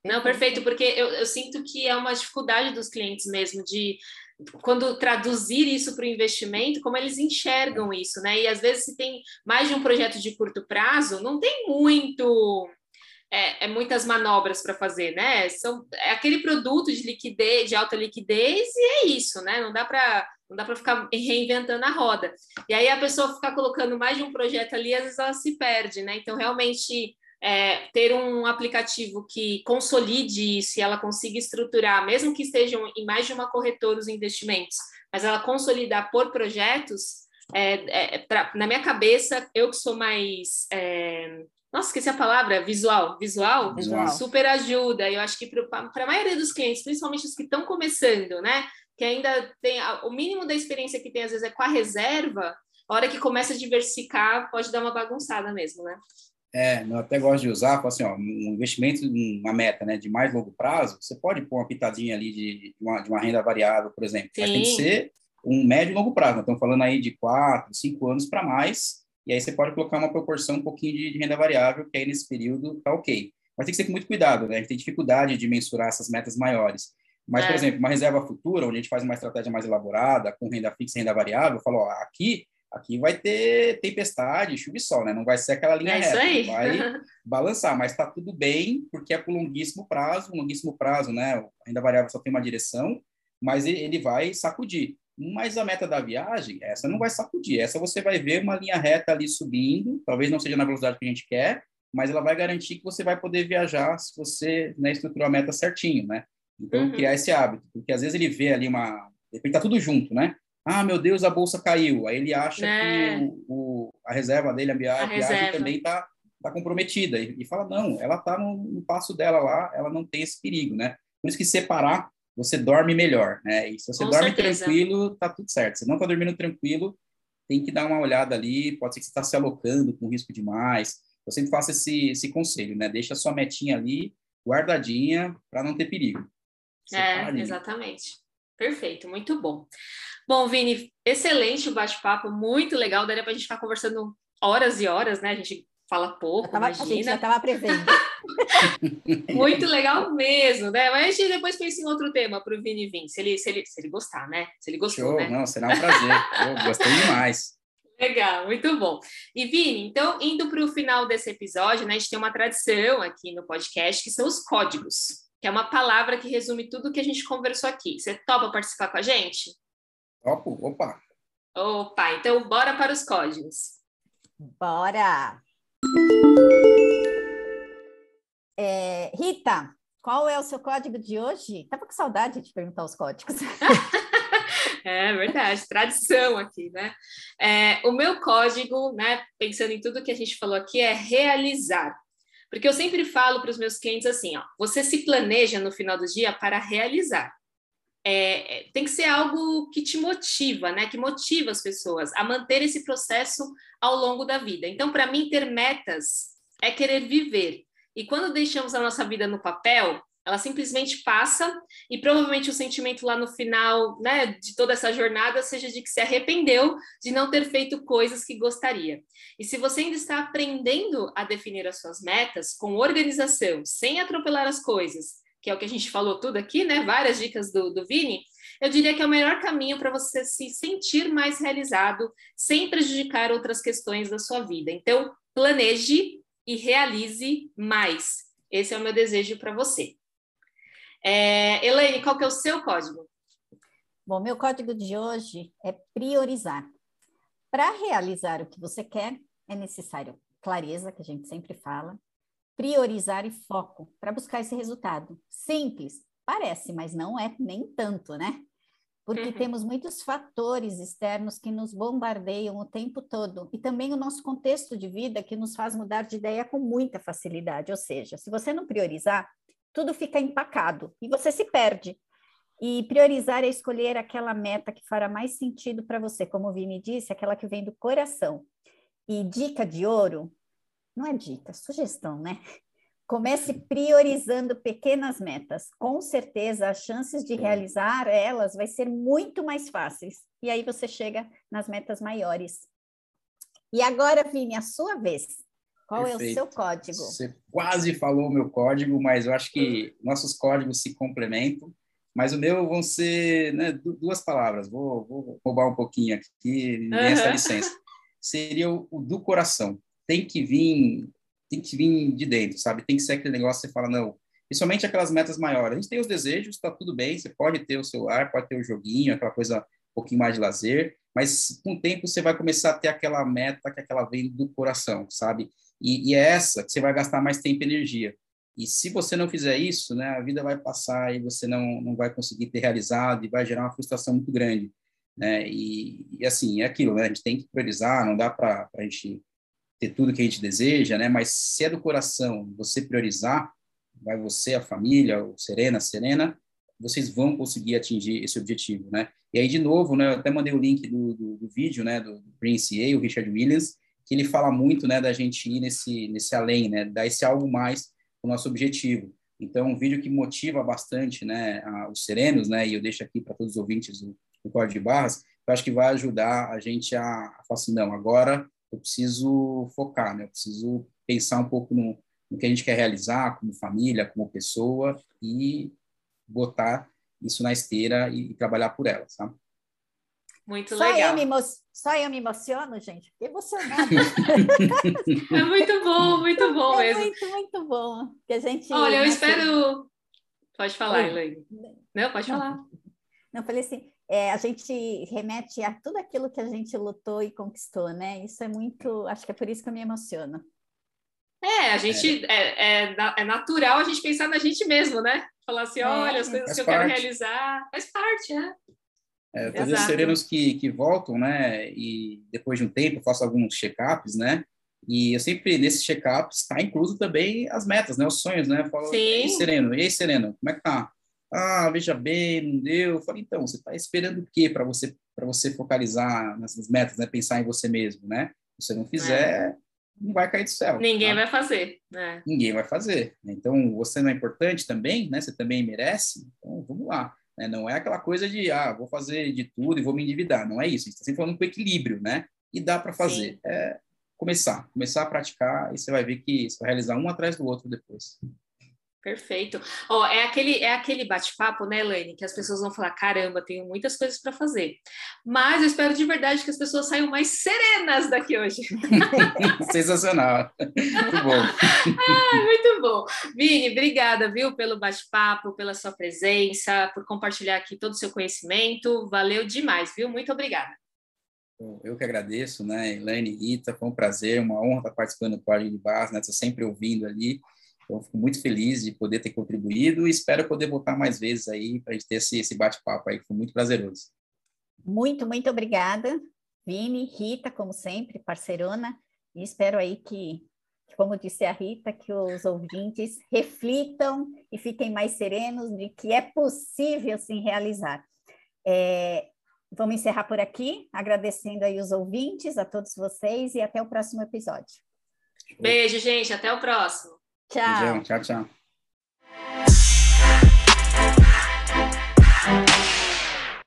[SPEAKER 1] Não, perfeito, porque eu, eu sinto que é uma dificuldade dos clientes mesmo de quando traduzir isso para o investimento, como eles enxergam isso, né? E às vezes se tem mais de um projeto de curto prazo, não tem muito é, é muitas manobras para fazer, né? São é aquele produto de liquidez, de alta liquidez e é isso, né? Não dá para não dá para ficar reinventando a roda. E aí a pessoa ficar colocando mais de um projeto ali, às vezes ela se perde, né? Então, realmente, é, ter um aplicativo que consolide isso e ela consiga estruturar, mesmo que estejam em mais de uma corretora os investimentos, mas ela consolidar por projetos, é, é, pra, na minha cabeça, eu que sou mais. É, nossa, esqueci a palavra, visual. Visual, visual. super ajuda. Eu acho que para a maioria dos clientes, principalmente os que estão começando, né? que ainda tem o mínimo da experiência que tem às vezes é com a reserva, a hora que começa a diversificar pode dar uma bagunçada mesmo, né?
[SPEAKER 3] É, eu até gosto de usar, assim, ó, um investimento, uma meta, né, de mais longo prazo, você pode pôr uma pitadinha ali de, uma, de uma renda variável, por exemplo, Sim. mas tem que ser um médio e longo prazo, nós estamos falando aí de quatro, cinco anos para mais, e aí você pode colocar uma proporção um pouquinho de, de renda variável, que aí nesse período tá ok. Mas tem que ser com muito cuidado, né, a gente tem dificuldade de mensurar essas metas maiores. Mas, é. por exemplo, uma reserva futura, onde a gente faz uma estratégia mais elaborada, com renda fixa e renda variável, eu falo, ó, aqui, aqui vai ter tempestade, chuva e sol, né? Não vai ser aquela linha é reta, vai balançar, mas está tudo bem, porque é por longuíssimo prazo, longuíssimo prazo, né? A renda variável só tem uma direção, mas ele vai sacudir. Mas a meta da viagem, essa não vai sacudir, essa você vai ver uma linha reta ali subindo, talvez não seja na velocidade que a gente quer, mas ela vai garantir que você vai poder viajar se você né, estruturou a meta certinho, né? Então, uhum. criar esse hábito, porque às vezes ele vê ali uma... Ele tá tudo junto, né? Ah, meu Deus, a bolsa caiu. Aí ele acha é. que o, o, a reserva dele, a viagem, a também está tá comprometida. E, e, fala, não, ela está no, no, passo dela lá, ela não tem esse perigo, né? Por isso que separar, você dorme melhor, né? E se você Com dorme certeza. tranquilo, tá tudo certo. Se não está dormindo tranquilo, tem que dar uma olhada ali, pode ser que você está se alocando com risco demais. Eu sempre faço esse, esse conselho, né? Deixa a sua metinha ali guardadinha para não ter perigo.
[SPEAKER 1] É, exatamente. Perfeito, muito bom. Bom, Vini, excelente o bate-papo, muito legal. Daria para a gente ficar conversando horas e horas, né? A gente fala pouco, tava, imagina. A gente
[SPEAKER 2] já estava prevendo.
[SPEAKER 1] muito legal mesmo, né? Mas a gente depois pensa em outro tema para o Vini vir, se ele, se, ele, se ele gostar, né? Se ele gostou,
[SPEAKER 3] Show,
[SPEAKER 1] né?
[SPEAKER 3] não, será um prazer. Eu gostei demais.
[SPEAKER 1] Legal, muito bom. E Vini, então, indo para o final desse episódio, né, a gente tem uma tradição aqui no podcast que são os códigos que é uma palavra que resume tudo que a gente conversou aqui. Você topa participar com a gente?
[SPEAKER 3] Topo, opa!
[SPEAKER 1] Opa, então bora para os códigos.
[SPEAKER 2] Bora! É, Rita, qual é o seu código de hoje? Tava com saudade de perguntar os códigos.
[SPEAKER 1] é verdade, tradição aqui, né? É, o meu código, né, pensando em tudo que a gente falou aqui, é realizar. Porque eu sempre falo para os meus clientes assim: ó, você se planeja no final do dia para realizar. É, é, tem que ser algo que te motiva, né? Que motiva as pessoas a manter esse processo ao longo da vida. Então, para mim, ter metas é querer viver. E quando deixamos a nossa vida no papel, ela simplesmente passa e provavelmente o sentimento lá no final, né, de toda essa jornada seja de que se arrependeu de não ter feito coisas que gostaria. E se você ainda está aprendendo a definir as suas metas com organização, sem atropelar as coisas, que é o que a gente falou tudo aqui, né, várias dicas do, do Vini, eu diria que é o melhor caminho para você se sentir mais realizado, sem prejudicar outras questões da sua vida. Então, planeje e realize mais. Esse é o meu desejo para você. É, Elaine, qual que é o seu código?
[SPEAKER 2] Bom, meu código de hoje é priorizar. Para realizar o que você quer, é necessário clareza, que a gente sempre fala, priorizar e foco para buscar esse resultado. Simples, parece, mas não é nem tanto, né? Porque uhum. temos muitos fatores externos que nos bombardeiam o tempo todo e também o nosso contexto de vida que nos faz mudar de ideia com muita facilidade. Ou seja, se você não priorizar, tudo fica empacado e você se perde. E priorizar é escolher aquela meta que fará mais sentido para você, como o Vini disse, aquela que vem do coração. E dica de ouro, não é dica, sugestão, né? Comece priorizando pequenas metas. Com certeza, as chances de realizar elas vai ser muito mais fáceis. E aí você chega nas metas maiores. E agora, Vini, a sua vez. Qual Perfeito. é o seu código?
[SPEAKER 3] Você quase falou o meu código, mas eu acho que nossos códigos se complementam. Mas o meu vão ser né, duas palavras. Vou, vou, roubar um pouquinho aqui, me uhum. licença. Seria o, o, do coração. Tem que vir, tem que vir de dentro, sabe? Tem que ser aquele negócio que você fala não. Principalmente aquelas metas maiores. A gente tem os desejos, está tudo bem. Você pode ter o celular, pode ter o joguinho, aquela coisa um pouquinho mais de lazer. Mas com o tempo você vai começar a ter aquela meta que aquela vem do coração, sabe? E, e, é essa que você vai gastar mais tempo e energia. E se você não fizer isso, né, a vida vai passar e você não, não vai conseguir ter realizado e vai gerar uma frustração muito grande. Né? E, e assim, é aquilo, né? a gente tem que priorizar, não dá para a gente ter tudo que a gente deseja, né? mas se é do coração você priorizar, vai você, a família, o Serena, Serena, vocês vão conseguir atingir esse objetivo, né? E aí, de novo, né, eu até mandei o link do, do, do vídeo, né, do Prince A, o Richard Williams, que ele fala muito, né, da gente ir nesse, nesse além, né, dar esse algo mais o nosso objetivo. Então, um vídeo que motiva bastante, né, a, os serenos, né, e eu deixo aqui para todos os ouvintes do, Código de Barras, eu acho que vai ajudar a gente a, a falar assim, não, agora eu preciso focar, né, eu preciso pensar um pouco no, no que a gente quer realizar como família, como pessoa e botar isso na esteira e, e trabalhar por ela, sabe?
[SPEAKER 1] Muito só legal.
[SPEAKER 2] Eu me só eu me emociono, gente. Fiquei emocionada.
[SPEAKER 1] é muito bom, muito bom
[SPEAKER 2] é
[SPEAKER 1] mesmo.
[SPEAKER 2] Muito, muito bom. Que a gente,
[SPEAKER 1] Olha, eu espero. Pode falar, Elaine. Não, pode falar. Não,
[SPEAKER 2] não falei assim. É, a gente remete a tudo aquilo que a gente lutou e conquistou, né? Isso é muito. Acho que é por isso que eu me emociono.
[SPEAKER 1] É, a gente é, é, é, natural a gente pensar na gente mesmo, né? Falar assim, olha, as coisas que eu parte. quero realizar, faz parte, né?
[SPEAKER 3] É, todos os serenos que, que voltam, né, e depois de um tempo faço alguns check-ups, né, e eu sempre, nesses check-ups, está incluso também as metas, né, os sonhos, né, eu falo, Sim. ei, sereno, ei, sereno, como é que tá? Ah, veja bem, não deu. Eu falei, então, você está esperando o quê para você, para você focalizar nessas metas, né, pensar em você mesmo, né? Se você não fizer, é. não vai cair do céu.
[SPEAKER 1] Ninguém tá? vai fazer.
[SPEAKER 3] É. Ninguém vai fazer. Então, você não é importante também, né? Você também merece. Então, vamos lá. Né? Não é aquela coisa de, ah, vou fazer de tudo e vou me endividar. Não é isso. A gente está sempre falando com equilíbrio, né? E dá para fazer. É começar, começar a praticar e você vai ver que você vai realizar um atrás do outro depois.
[SPEAKER 1] Perfeito. Ó, oh, é aquele, é aquele bate-papo, né, Elaine, que as pessoas vão falar: caramba, tenho muitas coisas para fazer. Mas eu espero de verdade que as pessoas saiam mais serenas daqui hoje.
[SPEAKER 3] Sensacional. Muito bom.
[SPEAKER 1] ah, muito bom. Vini, obrigada, viu, pelo bate-papo, pela sua presença, por compartilhar aqui todo o seu conhecimento. Valeu demais, viu? Muito obrigada.
[SPEAKER 3] Eu que agradeço, né, Elaine, Rita, foi um prazer, uma honra estar participando do Código de Barras, né, estou sempre ouvindo ali. Então, fico muito feliz de poder ter contribuído e espero poder voltar mais vezes aí para a gente ter esse, esse bate-papo aí, que foi muito prazeroso.
[SPEAKER 2] Muito, muito obrigada, Vini, Rita, como sempre, parceirona, e espero aí que, como disse a Rita, que os ouvintes reflitam e fiquem mais serenos de que é possível sim realizar. É, vamos encerrar por aqui, agradecendo aí os ouvintes, a todos vocês e até o próximo episódio.
[SPEAKER 1] Beijo, gente, até o próximo.
[SPEAKER 2] Tchau.
[SPEAKER 3] Beijão, tchau, tchau.